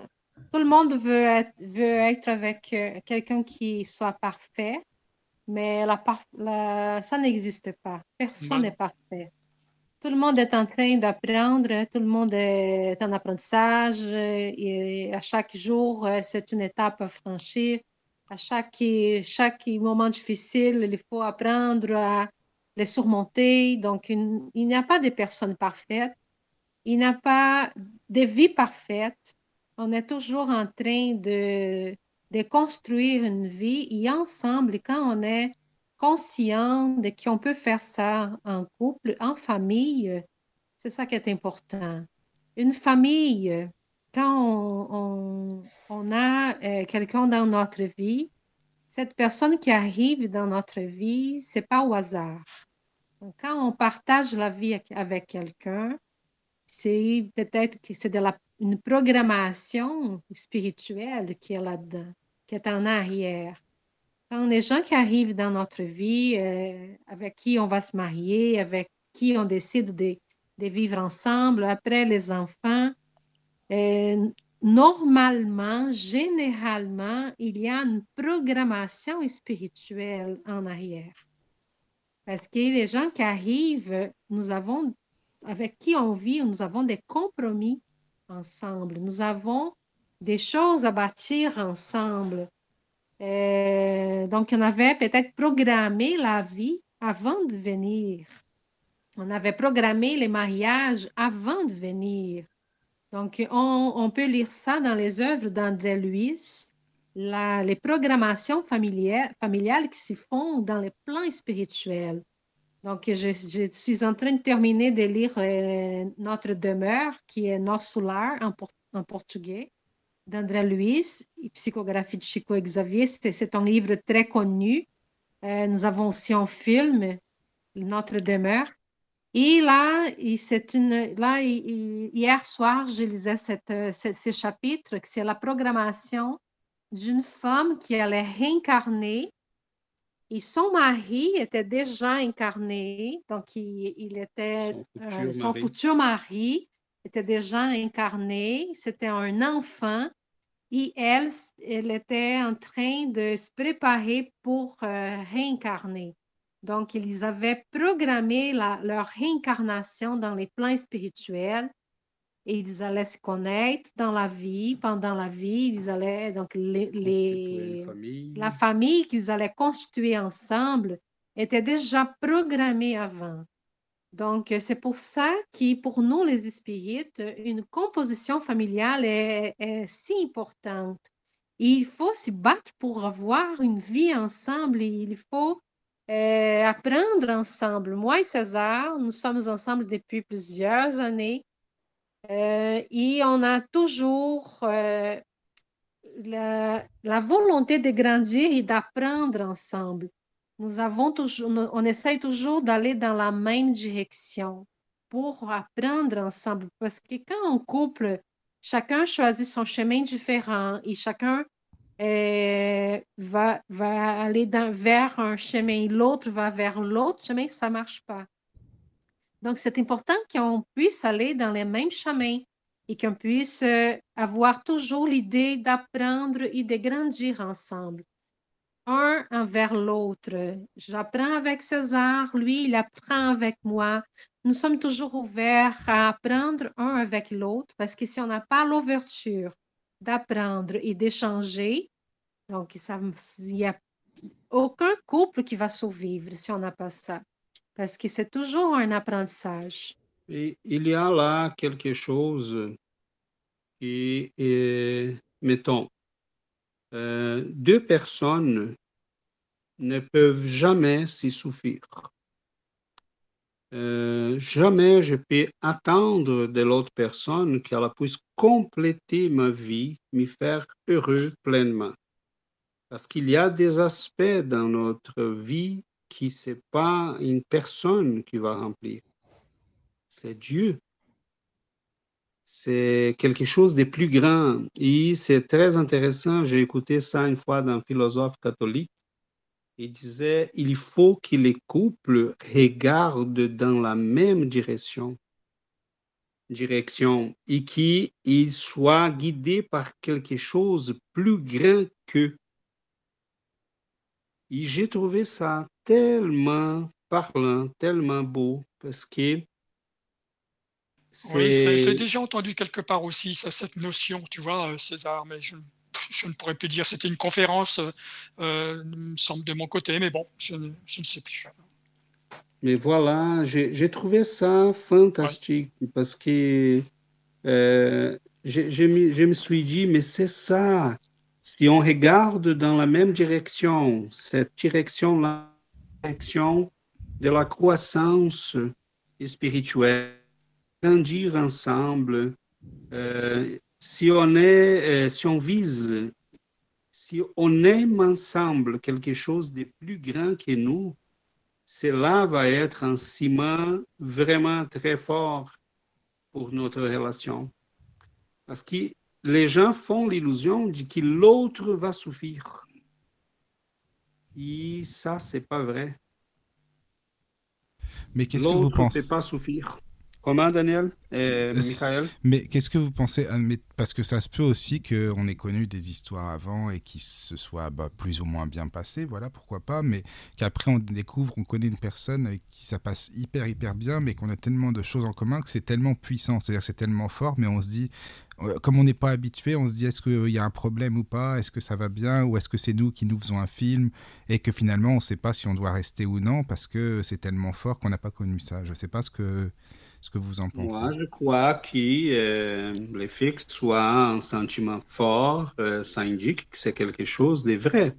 Speaker 4: tout le monde veut être, veut être avec quelqu'un qui soit parfait, mais la, ça n'existe pas. Personne n'est parfait tout le monde est en train d'apprendre, tout le monde est en apprentissage et à chaque jour, c'est une étape à franchir. À chaque, chaque moment difficile, il faut apprendre à les surmonter. Donc, il n'y a pas de personnes parfaites. Il n'y a pas de vie parfaite. On est toujours en train de, de construire une vie et ensemble, quand on est conscient de qu'on peut faire ça en couple, en famille. C'est ça qui est important. Une famille, quand on, a euh, quelqu'un dans notre vie, cette personne qui arrive dans notre vie, c'est pas au hasard. quand on partage la vie avec quelqu'un, c'est peut-être que c'est de la, une programmation spirituelle qui est là-dedans, qui est en arrière. Les gens qui arrivent dans notre vie, euh, avec qui on va se marier, avec qui on décide de, de vivre ensemble, après les enfants, euh, normalement, généralement, il y a une programmation spirituelle en arrière. Parce que les gens qui arrivent, nous avons, avec qui on vit, nous avons des compromis ensemble. Nous avons des choses à bâtir ensemble. Euh, donc, on avait peut-être programmé la vie avant de venir. On avait programmé les mariages avant de venir. Donc, on, peut lire ça dans les œuvres d'André Louis, les programmations familiales, qui s'y font dans les plans spirituels. Donc, je, suis en train de terminer de lire euh, Notre demeure, qui est Nord Solar en, en portugais, d'André Louis, Psychographie de Chico Xavier. C'est un livre très connu. Euh, nous avons aussi un film, Notre demeure. Et là, c'est une, là hier soir, je lisais cette, euh, ces chapitres, c'est la programmation d'une femme qui allait réincarner et son mari était déjà incarné, donc il, était son, futur, mari était déjà incarné, c'était un enfant et elle, elle était en train de se préparer pour euh, réincarner. Donc, ils avaient programmé leur réincarnation dans les plans spirituels et ils allaient se connaître dans la vie, pendant la vie, ils allaient, donc, les, la famille qu'ils allaient constituer ensemble était déjà programmée avant. Donc, c'est pour ça que pour nous, les spirites, une composition familiale est, si importante. Il faut se battre pour avoir une vie ensemble. Il faut euh, apprendre ensemble. Moi et César, nous sommes ensemble depuis plusieurs années euh, et on a toujours euh, la, volonté de grandir et d'apprendre ensemble. Nous avons toujours, on essaye toujours d'aller dans la même direction pour apprendre ensemble parce que quand on couple, chacun choisit son chemin différent et chacun euh, va, va aller vers un chemin, l'autre va vers l'autre chemin, ça ne marche pas. Donc, c'est important qu'on puisse aller dans les mêmes chemins et qu'on puisse euh, avoir toujours l'idée d'apprendre et de grandir ensemble, un envers l'autre. J'apprends avec César, lui, il apprend avec moi. Nous sommes toujours ouverts à apprendre un avec l'autre parce que si on n'a pas l'ouverture d'apprendre et d'échanger. Donc, il n'y a aucun couple qui va survivre si on n'a pas ça. Parce que c'est toujours un apprentissage.
Speaker 3: Il y a là quelque chose qui est, mettons, euh, deux personnes ne peuvent jamais s'y souffrir. Euh, jamais je peux attendre de l'autre personne qu'elle puisse compléter ma vie, me faire heureux pleinement. Parce qu'il y a des aspects dans notre vie qui ce n'est pas une personne qui va remplir. C'est Dieu. C'est quelque chose de plus grand. Et c'est très intéressant. J'ai écouté ça une fois d'un philosophe catholique il disait, il faut que les couples regardent dans la même direction, direction et qu'ils soient guidés par quelque chose plus grand qu'eux. Et j'ai trouvé ça tellement parlant, tellement beau, parce que
Speaker 6: oui, j'ai déjà entendu quelque part aussi cette notion, tu vois, César, mais je je ne pourrais plus dire. C'était une conférence, euh, me semble, de mon côté, mais bon, je, ne sais plus.
Speaker 3: Mais voilà, j'ai trouvé ça fantastique parce que euh, je, me suis dit, mais c'est ça. Si on regarde dans la même direction, cette direction-là direction de la croissance spirituelle, grandir ensemble. Euh, si on est, euh, si on vise, si on aime ensemble quelque chose de plus grand que nous, cela va être un ciment vraiment très fort pour notre relation. Parce que les gens font l'illusion de que l'autre va souffrir. Et ça, c'est pas vrai.
Speaker 2: Mais qu'est-ce que vous pensez?
Speaker 3: ne peut pas souffrir. Comment, Daniel? Et Michael?
Speaker 2: Mais qu'est-ce que vous pensez Parce que ça se peut aussi qu'on ait connu des histoires avant et qui se soient bah, plus ou moins bien passées, voilà, pourquoi pas, mais qu'après on découvre, on connaît une personne avec qui ça passe hyper, hyper bien, mais qu'on a tellement de choses en commun que c'est tellement puissant, c'est-à-dire c'est tellement fort, mais on se dit, euh, comme on n'est pas habitué, on se dit est-ce qu'il y a un problème ou pas, est-ce que ça va bien, ou est-ce que c'est nous qui nous faisons un film, et que finalement on ne sait pas si on doit rester ou non, parce que c'est tellement fort qu'on n'a pas connu ça? Je ne sais pas ce que ce que vous en pensez.
Speaker 3: Moi, je crois que euh, le fait que ce soit un sentiment fort, euh, ça indique que c'est quelque chose de vrai.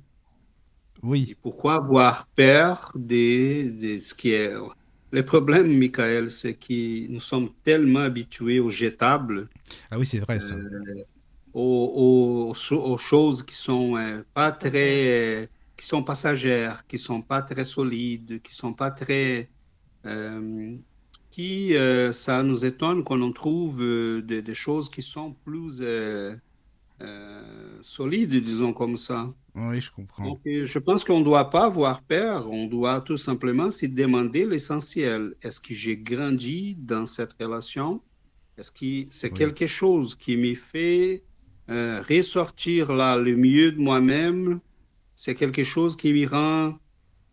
Speaker 2: Oui.
Speaker 3: pourquoi avoir peur de, de, ce qui est. Le problème, Michael, c'est que nous sommes tellement habitués aux jetables.
Speaker 2: Ah oui, c'est vrai ça.
Speaker 3: Euh, aux, aux, choses qui sont euh, pas très, qui sont passagères, qui sont pas très solides, qui sont pas très qui, euh, ça nous étonne qu'on en trouve euh, des, choses qui sont plus euh, solides, disons comme ça.
Speaker 2: Oui, je comprends.
Speaker 3: je pense qu'on ne doit pas avoir peur, on doit tout simplement se demander l'essentiel. Est-ce que j'ai grandi dans cette relation? Est-ce que c'est quelque chose qui me fait ressortir là le mieux de moi-même? C'est quelque chose qui me rend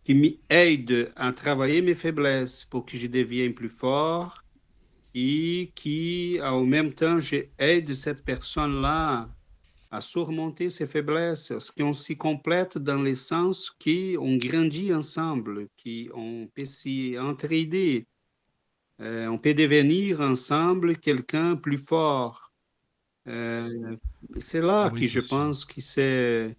Speaker 3: qui m'aide à travailler mes faiblesses pour que je devienne plus fort et qui, en même temps, j'aide cette personne-là à surmonter ses faiblesses, qui on s'y complète dans le sens qu'on grandit ensemble, qu'on peut s'y entraider, euh, on peut devenir ensemble quelqu'un plus fort. Euh, c'est là que je pense que c'est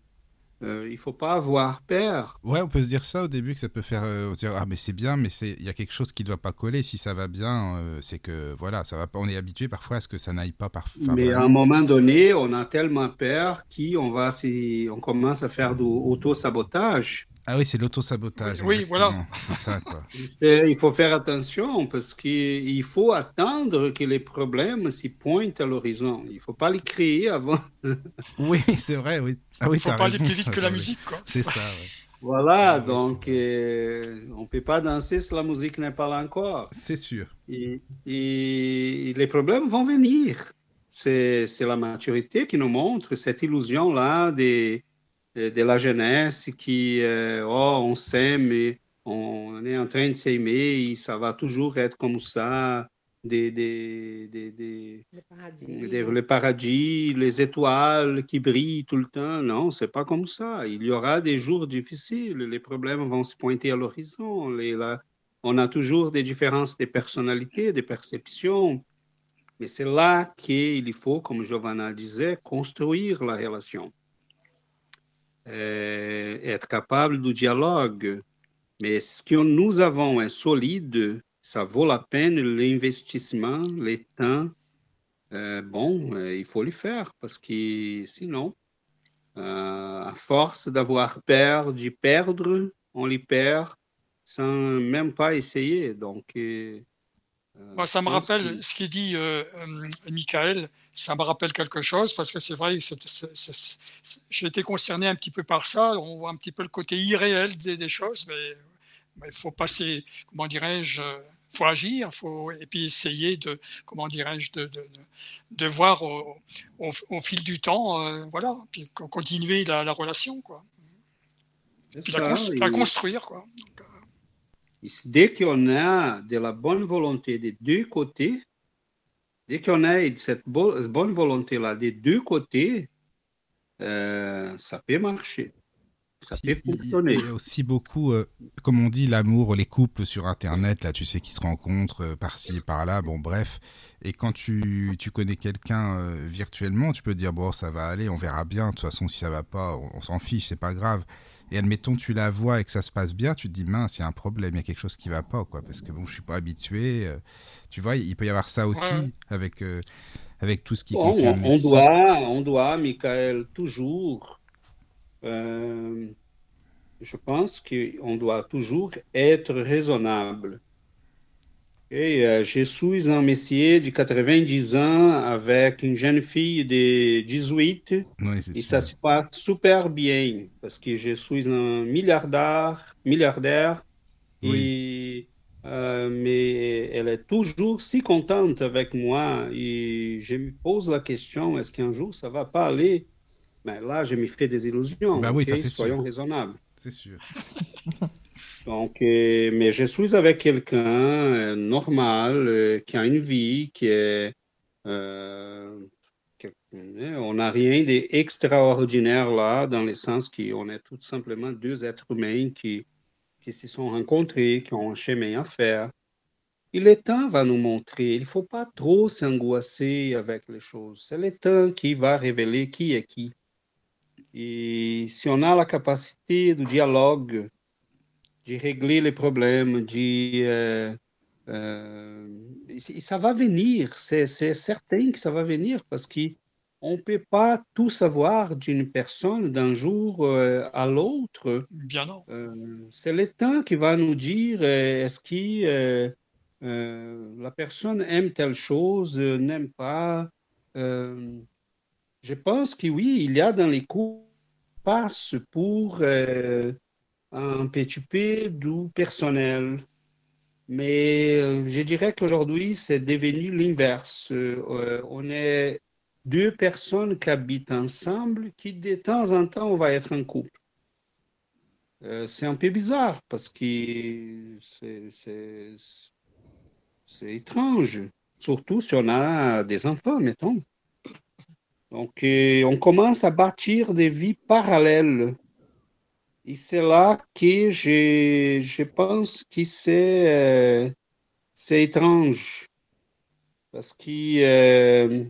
Speaker 3: euh, il faut pas avoir peur.
Speaker 2: Ouais, on peut se dire ça au début que ça peut faire euh, dire ah mais c'est bien mais c'est il y a quelque chose qui doit pas coller si ça va bien euh, c'est que voilà ça va pas on est habitué parfois à ce que ça n'aille pas parfois.
Speaker 3: Mais à un moment donné on a tellement peur qu'on va on commence à faire du auto sabotage.
Speaker 2: Ah oui, c'est l'auto-sabotage.
Speaker 6: Oui, voilà.
Speaker 2: C'est ça, quoi.
Speaker 3: Il faut faire attention parce qu'il faut attendre que les problèmes s'y pointent à l'horizon. Il ne faut pas les créer avant.
Speaker 2: oui, c'est vrai, oui. Ah oui,
Speaker 6: Il ne faut pas aller plus vite que la musique, quoi.
Speaker 2: C'est ça,
Speaker 3: Voilà, ah donc euh, on ne peut pas danser si la musique n'est pas là encore.
Speaker 2: C'est sûr.
Speaker 3: Et, et, les problèmes vont venir. C'est la maturité qui nous montre cette illusion-là des de la jeunesse qui, euh, oh, on s'aime, on est en train de s'aimer, et ça va toujours être comme ça, des, des, des, des le, paradis. le, paradis. les étoiles qui brillent tout le temps. Non, c'est pas comme ça. Il y aura des jours difficiles, les problèmes vont se pointer à l'horizon. On a toujours des différences de personnalité, de perceptions, mais c'est là qu'il faut, comme Giovanna disait, construire la relation être capable du dialogue. Mais ce que nous avons est solide, ça vaut la peine l'investissement, le temps. Euh, bon, euh, il faut le faire parce que sinon, euh, à force d'avoir peur de perdre, on les perd sans même pas essayer. Donc, euh,
Speaker 6: Moi, ça me rappelle que... ce qu'il dit euh, Michael ça me rappelle quelque chose parce que c'est vrai, j'ai été concerné un petit peu par ça. On voit un petit peu le côté irréel des, choses, mais il faut passer, comment dirais-je, faut agir, faut et puis essayer de, comment dirais-je, de, de, de, voir au, au, fil du temps, euh, voilà, puis continuer la, la relation, quoi. Puis la, la, construire, quoi. Donc,
Speaker 3: euh... Dès qu'on a de la bonne volonté des deux côtés, Dès qu'on a cette bonne volonté-là des deux côtés, euh, ça peut marcher. Ça peut fonctionner.
Speaker 2: Il y a aussi beaucoup, euh, comme on dit, l'amour, les couples sur Internet, là, tu sais, qui se rencontrent euh, par-ci, par-là, bon, bref. Et quand tu, tu connais quelqu'un virtuellement, tu peux dire, bon, ça va aller, on verra bien. De toute façon, si ça va pas, on, on s'en fiche, c'est pas grave. Et admettons tu la vois et que ça se passe bien, tu te dis mince, il y a un problème, il y a quelque chose qui va pas quoi, parce que bon, je suis pas habitué. Euh, tu vois, il peut y avoir ça aussi avec euh, avec tout ce qui concerne.
Speaker 3: On, doit, on doit, Michael, toujours. Euh, je pense qu'on doit toujours être raisonnable. Et euh, je suis un monsieur de 90 ans avec une jeune fille de 18 et ça. se passe super bien parce que je suis un milliardaire, milliardaire. Et, euh, mais elle est toujours si contente avec moi. Et je me pose la question est-ce qu'un jour ça va pas aller? Mais là, je me fais des illusions.
Speaker 2: Ben oui, ça,
Speaker 3: Soyons raisonnables.
Speaker 2: C'est sûr.
Speaker 3: Donc, euh, mais je suis avec quelqu'un euh, normal, euh, qui a une vie, qui est. on n'a rien d'extraordinaire là, dans le sens qu'on est tout simplement deux êtres humains qui, qui se sont rencontrés, qui ont un chemin à faire. Et le temps va nous montrer. Il ne faut pas trop s'angoisser avec les choses. C'est le temps qui va révéler qui est qui. Et si on a la capacité de dialogue, de régler les problèmes, de, euh, euh, ça va venir, c'est certain que ça va venir parce qu'on ne peut pas tout savoir d'une personne d'un jour euh, à l'autre.
Speaker 6: Bien non.
Speaker 3: c'est le temps qui va nous dire est-ce que la personne aime telle chose, n'aime pas. je pense que oui, il y a dans les cours passe pour un petit peu du personnel. Mais euh, je dirais qu'aujourd'hui, c'est devenu l'inverse. Euh, on est deux personnes qui habitent ensemble, qui de temps en temps, on va être en couple. Euh, c'est un peu bizarre parce que c'est étrange, surtout si on a des enfants, mettons. Donc, on commence à bâtir des vies parallèles et c'est là que je, je pense que c'est euh, étrange. Parce que euh,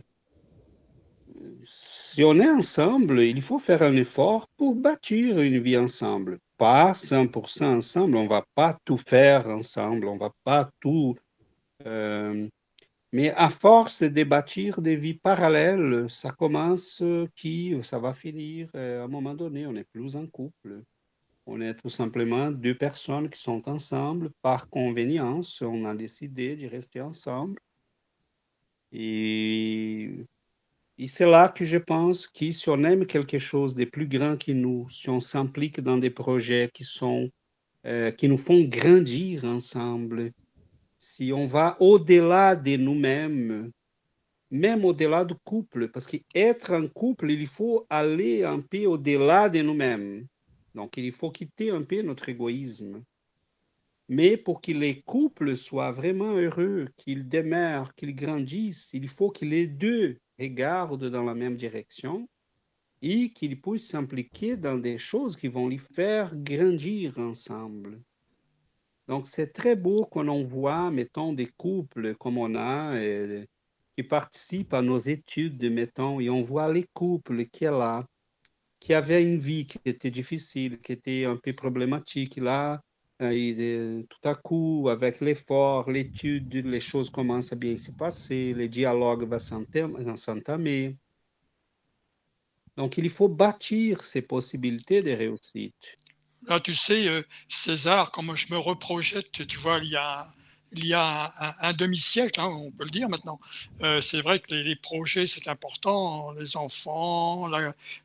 Speaker 3: si on est ensemble, il faut faire un effort pour bâtir une vie ensemble. Pas 100% ensemble, on ne va pas tout faire ensemble, on ne va pas tout... Euh, mais à force de bâtir des vies parallèles, ça commence qui, ça va finir à un moment donné, on n'est plus en couple. On est tout simplement deux personnes qui sont ensemble par convenience. On a décidé de rester ensemble. Et, c'est là que je pense que si on aime quelque chose de plus grand que nous, si on s'implique dans des projets qui, sont, euh, qui nous font grandir ensemble, si on va au-delà de nous-mêmes, même au-delà du couple, parce qu'être en couple, il faut aller un peu au-delà de nous-mêmes. Donc, il faut quitter un peu notre égoïsme. Mais pour que les couples soient vraiment heureux, qu'ils demeurent, qu'ils grandissent, il faut que les deux regardent dans la même direction et qu'ils puissent s'impliquer dans des choses qui vont les faire grandir ensemble. Donc, c'est très beau quand on voit, mettons, des couples comme on a, euh, qui participent à nos études, mettons, et on voit les couples qui est là, qui avait une vie qui était difficile, qui était un peu problématique. Là, et tout à coup, avec l'effort, l'étude, les choses commencent à bien se passer, le dialogue va s'entamer. Donc, il faut bâtir ces possibilités de réussite.
Speaker 6: Là, tu sais, euh, César, comme je me reprojette, tu vois, il y a il y a un, demi-siècle, hein, on peut le dire maintenant. Euh, c'est vrai que les, projets, c'est important, les enfants,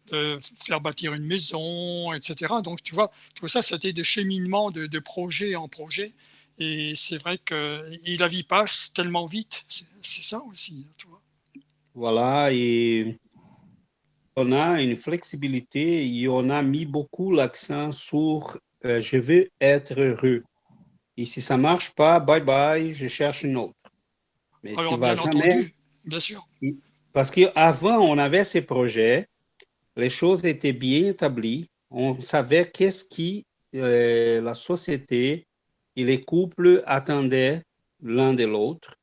Speaker 6: faire bâtir une maison, etc. Donc, tu vois, tout ça, c'était de cheminement de, projet en projet. Et c'est vrai que la vie passe tellement vite. C'est ça aussi, vois.
Speaker 3: Voilà, et on a une flexibilité et on a mis beaucoup l'accent sur euh, je veux être heureux. Et si ça ne marche pas, bye bye, je cherche une autre.
Speaker 6: Mais Alors, tu vas bien jamais... entendu, bien sûr.
Speaker 3: Parce qu'avant, on avait ces projets, les choses étaient bien établies, on savait qu'est-ce qui euh, la société et les couples attendaient l'un de l'autre.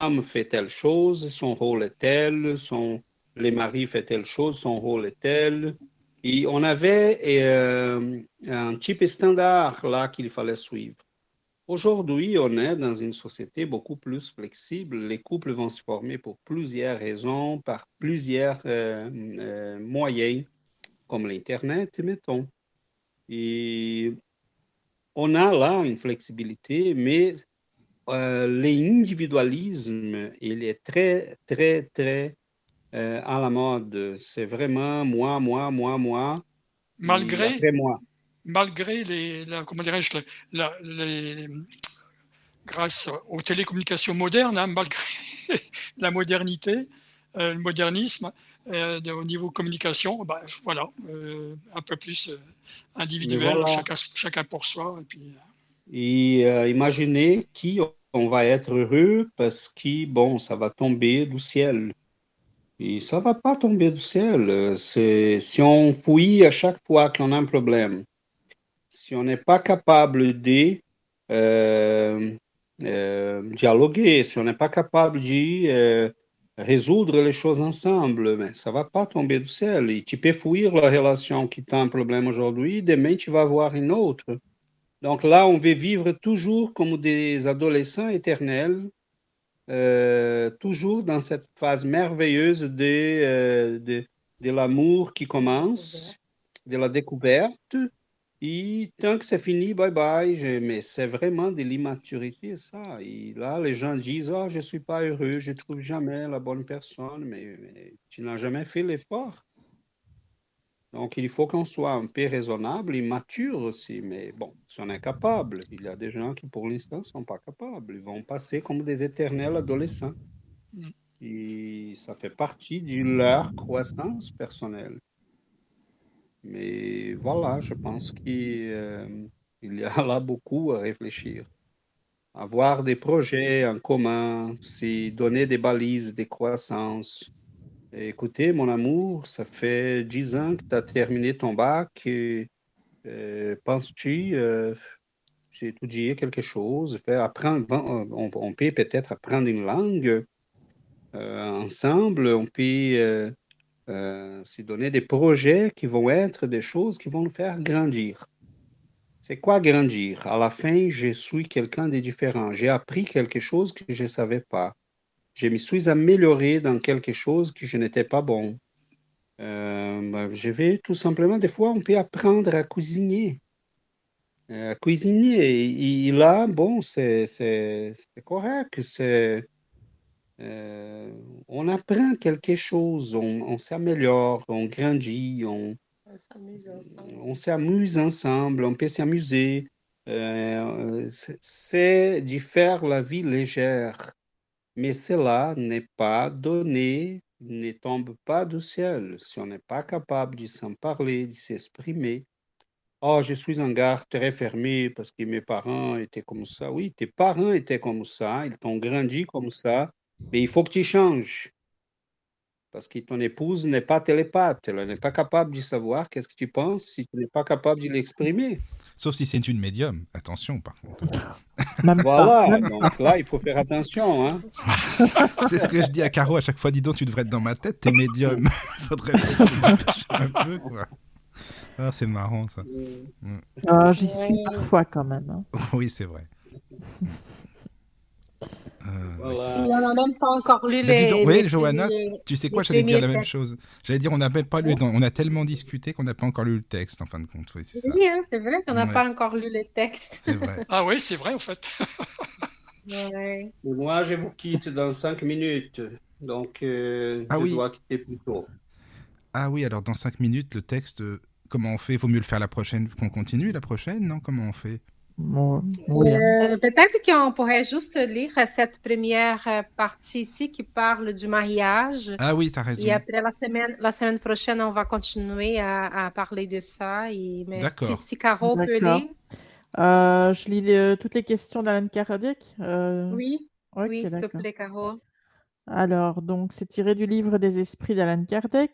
Speaker 3: L'homme fait telle chose, son rôle est tel, son, les maris fait telle chose, son rôle est tel. Et on avait euh, un type standard là qu'il fallait suivre. Aujourd'hui, on est dans une société beaucoup plus flexible. Les couples vont se former pour plusieurs raisons, par plusieurs euh, euh, moyens, comme l'Internet, mettons. Et on a là une flexibilité, mais l'individualisme, il est très, très, très à la mode. C'est vraiment moi, moi, moi, moi.
Speaker 6: Malgré, moi malgré les, comment dirais-je, grâce aux télécommunications modernes, hein, malgré la modernité, euh, le modernisme, euh, au niveau communication, bah, voilà, euh, un peu plus individuel, chacun, chacun, pour soi. Et, puis,
Speaker 3: et imaginez qui on va être heureux parce que, bon, ça va tomber du ciel. Et ça va pas tomber du ciel. C'est si on fouille à chaque fois qu'on a un problème, si on n'est pas capable de euh, euh, dialoguer, si on n'est pas capable de euh, résoudre les choses ensemble, mais ça va pas tomber du ciel. Et tu peux fuir la relation qui a un problème aujourd'hui, demain tu vas avoir une autre. Donc là, on veut vivre toujours comme des adolescents éternels, toujours dans cette phase merveilleuse de, de, de l'amour qui commence, de la découverte, et tant que c'est fini, bye bye. mais c'est vraiment de l'immaturité, ça. Et là, les gens disent oh, je ne suis pas heureux, je ne trouve jamais la bonne personne, mais, tu n'as jamais fait l'effort. Donc, il faut qu'on soit un peu raisonnable et mature aussi. Mais bon, si on est capable, il y a des gens qui, pour l'instant, ne sont pas capables. Ils vont passer comme des éternels adolescents. Mm. Et ça fait partie de leur croissance personnelle. Mais voilà, je pense qu'il euh, y a là beaucoup à réfléchir. Avoir des projets en commun, c'est donner des balises de croissance. Écoutez, mon amour, ça fait dix ans que tu as terminé ton bac. Euh, penses-tu euh, étudier quelque chose, faire apprendre, on, on peut peut-être apprendre une langue euh, ensemble, on peut euh, c'est donner des projets qui vont être des choses qui vont nous faire grandir. C'est quoi grandir? À la fin, je suis quelqu'un de différent. J'ai appris quelque chose que je ne savais pas. Je me suis amélioré dans quelque chose que je n'étais pas bon. Euh, ben, je vais tout simplement, des fois, on peut apprendre à cuisiner. Euh, à cuisiner. Et, là, bon, c'est correct. C'est euh, on apprend quelque chose, on, s'améliore, on grandit, on, s'amuse ensemble. on peut s'amuser. C'est de faire la vie légère, mais cela n'est pas donné, ne tombe pas du ciel. Si on n'est pas capable de s'en parler, de s'exprimer, Oh, je suis un gars très fermé parce que mes parents étaient comme ça. Oui, tes parents étaient comme ça, ils t'ont grandi comme ça. Mais il faut que tu changes. Parce que ton épouse n'est pas télépathe. Elle n'est pas capable de savoir qu'est-ce que tu penses si tu n'es pas capable de l'exprimer.
Speaker 2: Sauf si c'est une médium. Attention, par contre.
Speaker 3: voilà. Donc là, il faut faire attention. Hein.
Speaker 2: c'est ce que je dis à Caro à chaque fois. Dis donc, tu devrais être dans ma tête. T'es médium. Il faudrait un peu, quoi. Ah, c'est marrant, ça.
Speaker 5: Mm. Ah, j'y suis parfois, quand même. Hein.
Speaker 2: Oui, c'est vrai.
Speaker 4: Euh, on n'a même pas encore lu les.
Speaker 2: oui, Johanna, tu sais quoi, j'allais dire la même chose. J'allais dire, on n'a même pas lu, on a tellement discuté qu'on n'a pas encore lu le texte, en fin de compte. Oui,
Speaker 4: c'est oui, hein, c'est vrai qu'on n'a pas encore lu les textes.
Speaker 2: C'est vrai.
Speaker 6: ah oui, c'est vrai, en fait.
Speaker 3: Moi, je vous quitte dans cinq minutes. Donc, euh, ah je dois quitter plus tôt.
Speaker 2: Ah oui, alors dans cinq minutes, le texte, euh, comment on fait? Vaut mieux le faire la prochaine, qu'on continue la prochaine, non? Comment on fait?
Speaker 4: Euh, peut-être qu'on pourrait juste lire cette première partie ici qui parle du mariage.
Speaker 2: Ah oui, tu as raison.
Speaker 4: Et après, la semaine, la semaine prochaine, on va continuer à, parler de ça. Et, mais si, si Caro peut lire.
Speaker 5: Euh, je lis euh, toutes les questions d'Alan Kardec.
Speaker 4: Oui, oui s'il te plaît, Caro.
Speaker 5: Alors, donc, c'est tiré du livre des esprits d'Alan Kardec.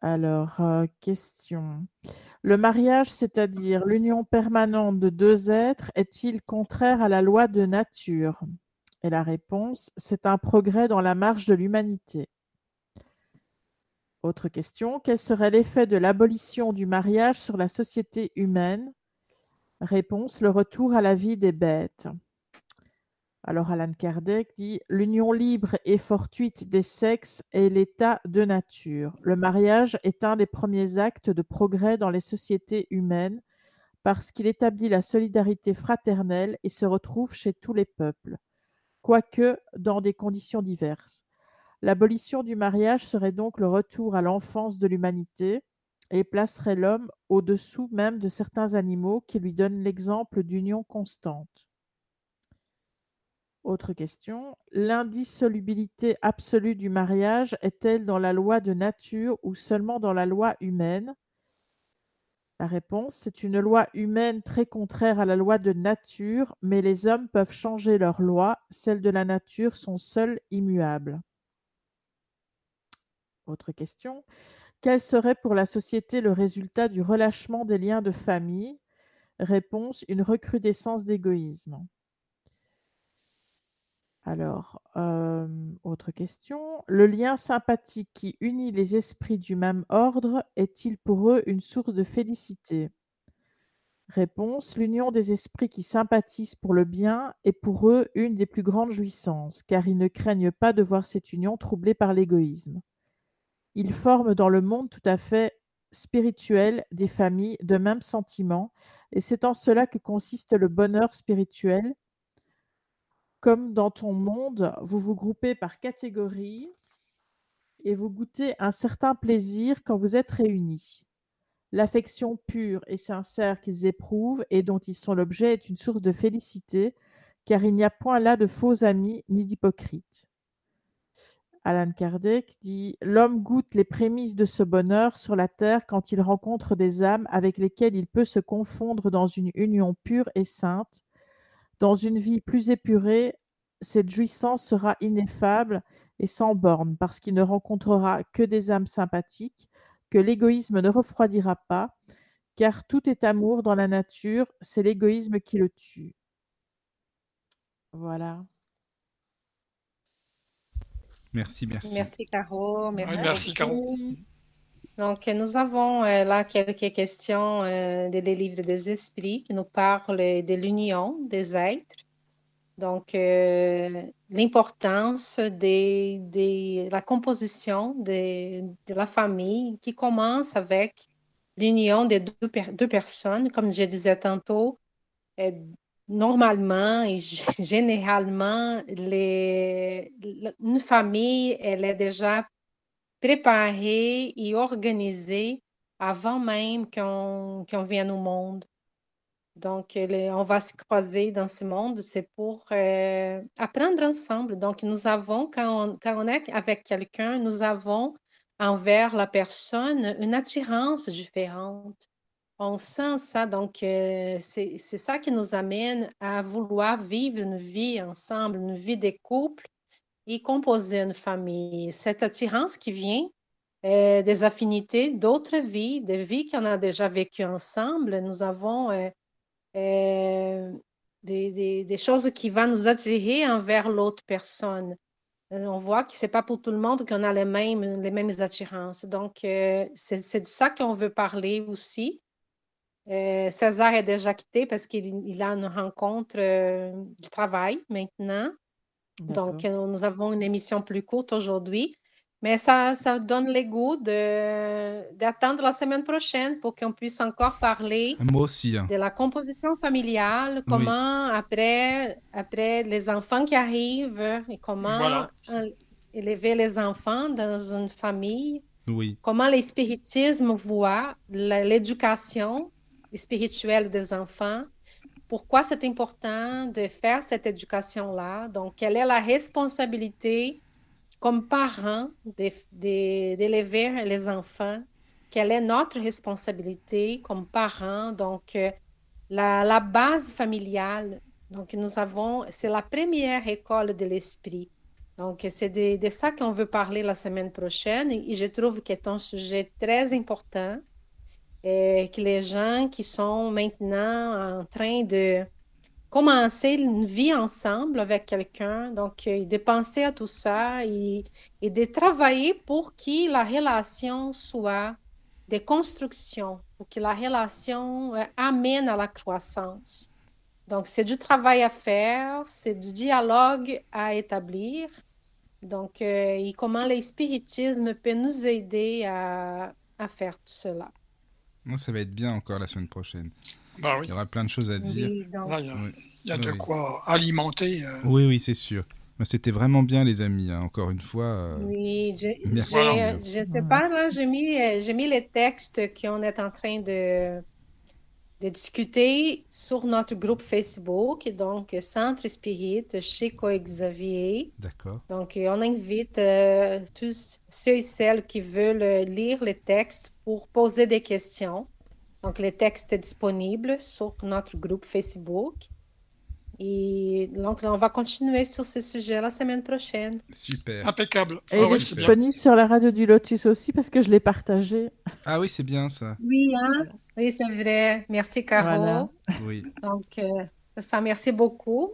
Speaker 5: Alors, question. Le mariage, c'est-à-dire l'union permanente de deux êtres, est-il contraire à la loi de nature? Et la réponse, c'est un progrès dans la marche de l'humanité. Autre question. Quel serait l'effet de l'abolition du mariage sur la société humaine? Réponse. Le retour à la vie des bêtes. Alors Alan Kardec dit L'union libre et fortuite des sexes est l'état de nature. Le mariage est un des premiers actes de progrès dans les sociétés humaines parce qu'il établit la solidarité fraternelle et se retrouve chez tous les peuples, quoique dans des conditions diverses. L'abolition du mariage serait donc le retour à l'enfance de l'humanité et placerait l'homme au-dessous même de certains animaux qui lui donnent l'exemple d'union constante. Autre question. L'indissolubilité absolue du mariage est-elle dans la loi de nature ou seulement dans la loi humaine? La réponse, c'est une loi humaine très contraire à la loi de nature, mais les hommes peuvent changer leur loi, celles de la nature sont seules immuables. Autre question. Quel serait pour la société le résultat du relâchement des liens de famille? Réponse, une recrudescence d'égoïsme. Alors, autre question. Le lien sympathique qui unit les esprits du même ordre est-il pour eux une source de félicité? Réponse. L'union des esprits qui sympathisent pour le bien est pour eux une des plus grandes jouissances, car ils ne craignent pas de voir cette union troublée par l'égoïsme. Ils forment dans le monde tout à fait spirituel des familles de même sentiment, et c'est en cela que consiste le bonheur spirituel comme dans ton monde, vous vous groupez par catégories et vous goûtez un certain plaisir quand vous êtes réunis. L'affection pure et sincère qu'ils éprouvent et dont ils sont l'objet est une source de félicité, car il n'y a point là de faux amis ni d'hypocrites. Alan Kardec dit L'homme goûte les prémices de ce bonheur sur la terre quand il rencontre des âmes avec lesquelles il peut se confondre dans une union pure et sainte, dans une vie plus épurée, cette jouissance sera ineffable et sans borne, parce qu'il ne rencontrera que des âmes sympathiques, que l'égoïsme ne refroidira pas, car tout est amour dans la nature, c'est l'égoïsme qui le tue. Voilà.
Speaker 2: Merci, merci.
Speaker 4: Merci, Caro.
Speaker 6: Merci, Caro.
Speaker 4: Donc, nous avons euh, là quelques questions euh, des, livres des esprits qui nous parlent de l'union des êtres. Donc, euh, l'importance de, la composition de, la famille qui commence avec l'union des deux, personnes. Comme je disais tantôt, normalement et généralement, une famille, elle est déjà préparée et organisée avant même qu'on vienne au monde. Donc, on va se croiser dans ce monde, c'est pour euh, apprendre ensemble. Donc, nous avons, quand on, est avec quelqu'un, nous avons envers la personne une attirance différente. On sent ça, donc euh, c'est ça qui nous amène à vouloir vivre une vie ensemble, une vie de couple et composer une famille. Cette attirance qui vient euh, des affinités d'autres vies, des vies qu'on a déjà vécues ensemble. Nous avons euh, euh, des, choses qui vont nous attirer envers l'autre personne. On voit que ce n'est pas pour tout le monde qu'on a les mêmes, les mêmes attirances. Donc, c'est de ça qu'on veut parler aussi. César est déjà quitté parce qu'il a une rencontre du travail maintenant. Donc, euh, nous avons une émission plus courte aujourd'hui. Mais ça, ça donne le goût d'attendre la semaine prochaine pour qu'on puisse encore parler
Speaker 2: Moi aussi, hein.
Speaker 4: de la composition familiale, comment après, après les enfants qui arrivent et comment élever les enfants dans une famille,
Speaker 2: oui.
Speaker 4: comment les spiritismes voient l'éducation spirituelle des enfants, pourquoi c'est important de faire cette éducation-là. Donc, quelle est la responsabilité comme parents d'élever les enfants? Quelle est notre responsabilité comme parents? Donc, euh, la, base familiale, donc nous avons, c'est la première école de l'esprit. Donc, c'est de, de, ça qu'on veut parler la semaine prochaine et je trouve que c'est un sujet très important que les gens qui sont maintenant en train de, commencer une vie ensemble avec quelqu'un, donc euh, de penser à tout ça et, de travailler pour que la relation soit des constructions, pour que la relation euh, amène à la croissance. Donc, c'est du travail à faire, c'est du dialogue à établir. Donc, euh, comment l'espiritisme peut nous aider à faire tout cela.
Speaker 2: Moi, ça va être bien encore la semaine prochaine.
Speaker 6: Bah
Speaker 2: il y aura plein de choses à dire.
Speaker 6: il y a, de quoi alimenter. Euh.
Speaker 2: Oui, oui, c'est sûr. C'était vraiment bien, les amis. Hein, encore une fois.
Speaker 4: Euh, oui, je, merci. Je ne sais pas, j'ai mis, euh, mis les textes qu'on est en train de, de discuter sur notre groupe Facebook, donc Centre Spirit chez Coexavier.
Speaker 2: D'accord.
Speaker 4: Donc, on invite tous ceux et celles qui veulent lire les textes pour poser des questions. Donc, les textes disponibles sur notre groupe Facebook. Et donc, on va continuer sur ce sujet la semaine prochaine.
Speaker 2: Super.
Speaker 6: Impeccable.
Speaker 5: Et ah, disponible sur la radio du Lotus aussi parce que je l'ai partagé.
Speaker 2: Ah oui, c'est bien ça.
Speaker 4: Oui, hein? oui c'est vrai. Merci, Caro.
Speaker 2: Oui.
Speaker 4: Donc, euh, ça, merci beaucoup.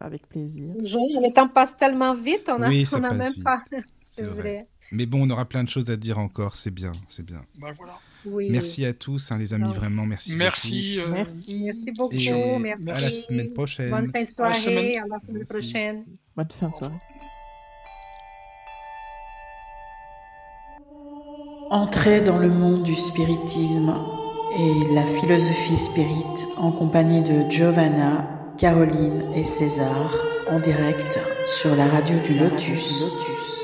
Speaker 5: Avec plaisir.
Speaker 4: Le temps passe tellement vite, on n'a a même pas.
Speaker 2: C'est vrai. Mais bon, on aura plein de choses à dire encore, c'est bien, c'est bien.
Speaker 6: Ben voilà.
Speaker 2: Merci à tous, hein, les amis, vraiment, merci.
Speaker 6: Merci.
Speaker 4: Beaucoup. Euh, merci. Merci beaucoup. Et merci.
Speaker 2: À la semaine prochaine.
Speaker 4: Bonne fin de soirée. À la semaine, prochaine.
Speaker 5: Bonne fin de soirée.
Speaker 1: Entrez dans le monde du spiritisme et la philosophie spirit en compagnie de Giovanna, Caroline et César en direct sur la radio du Lotus. Lotus.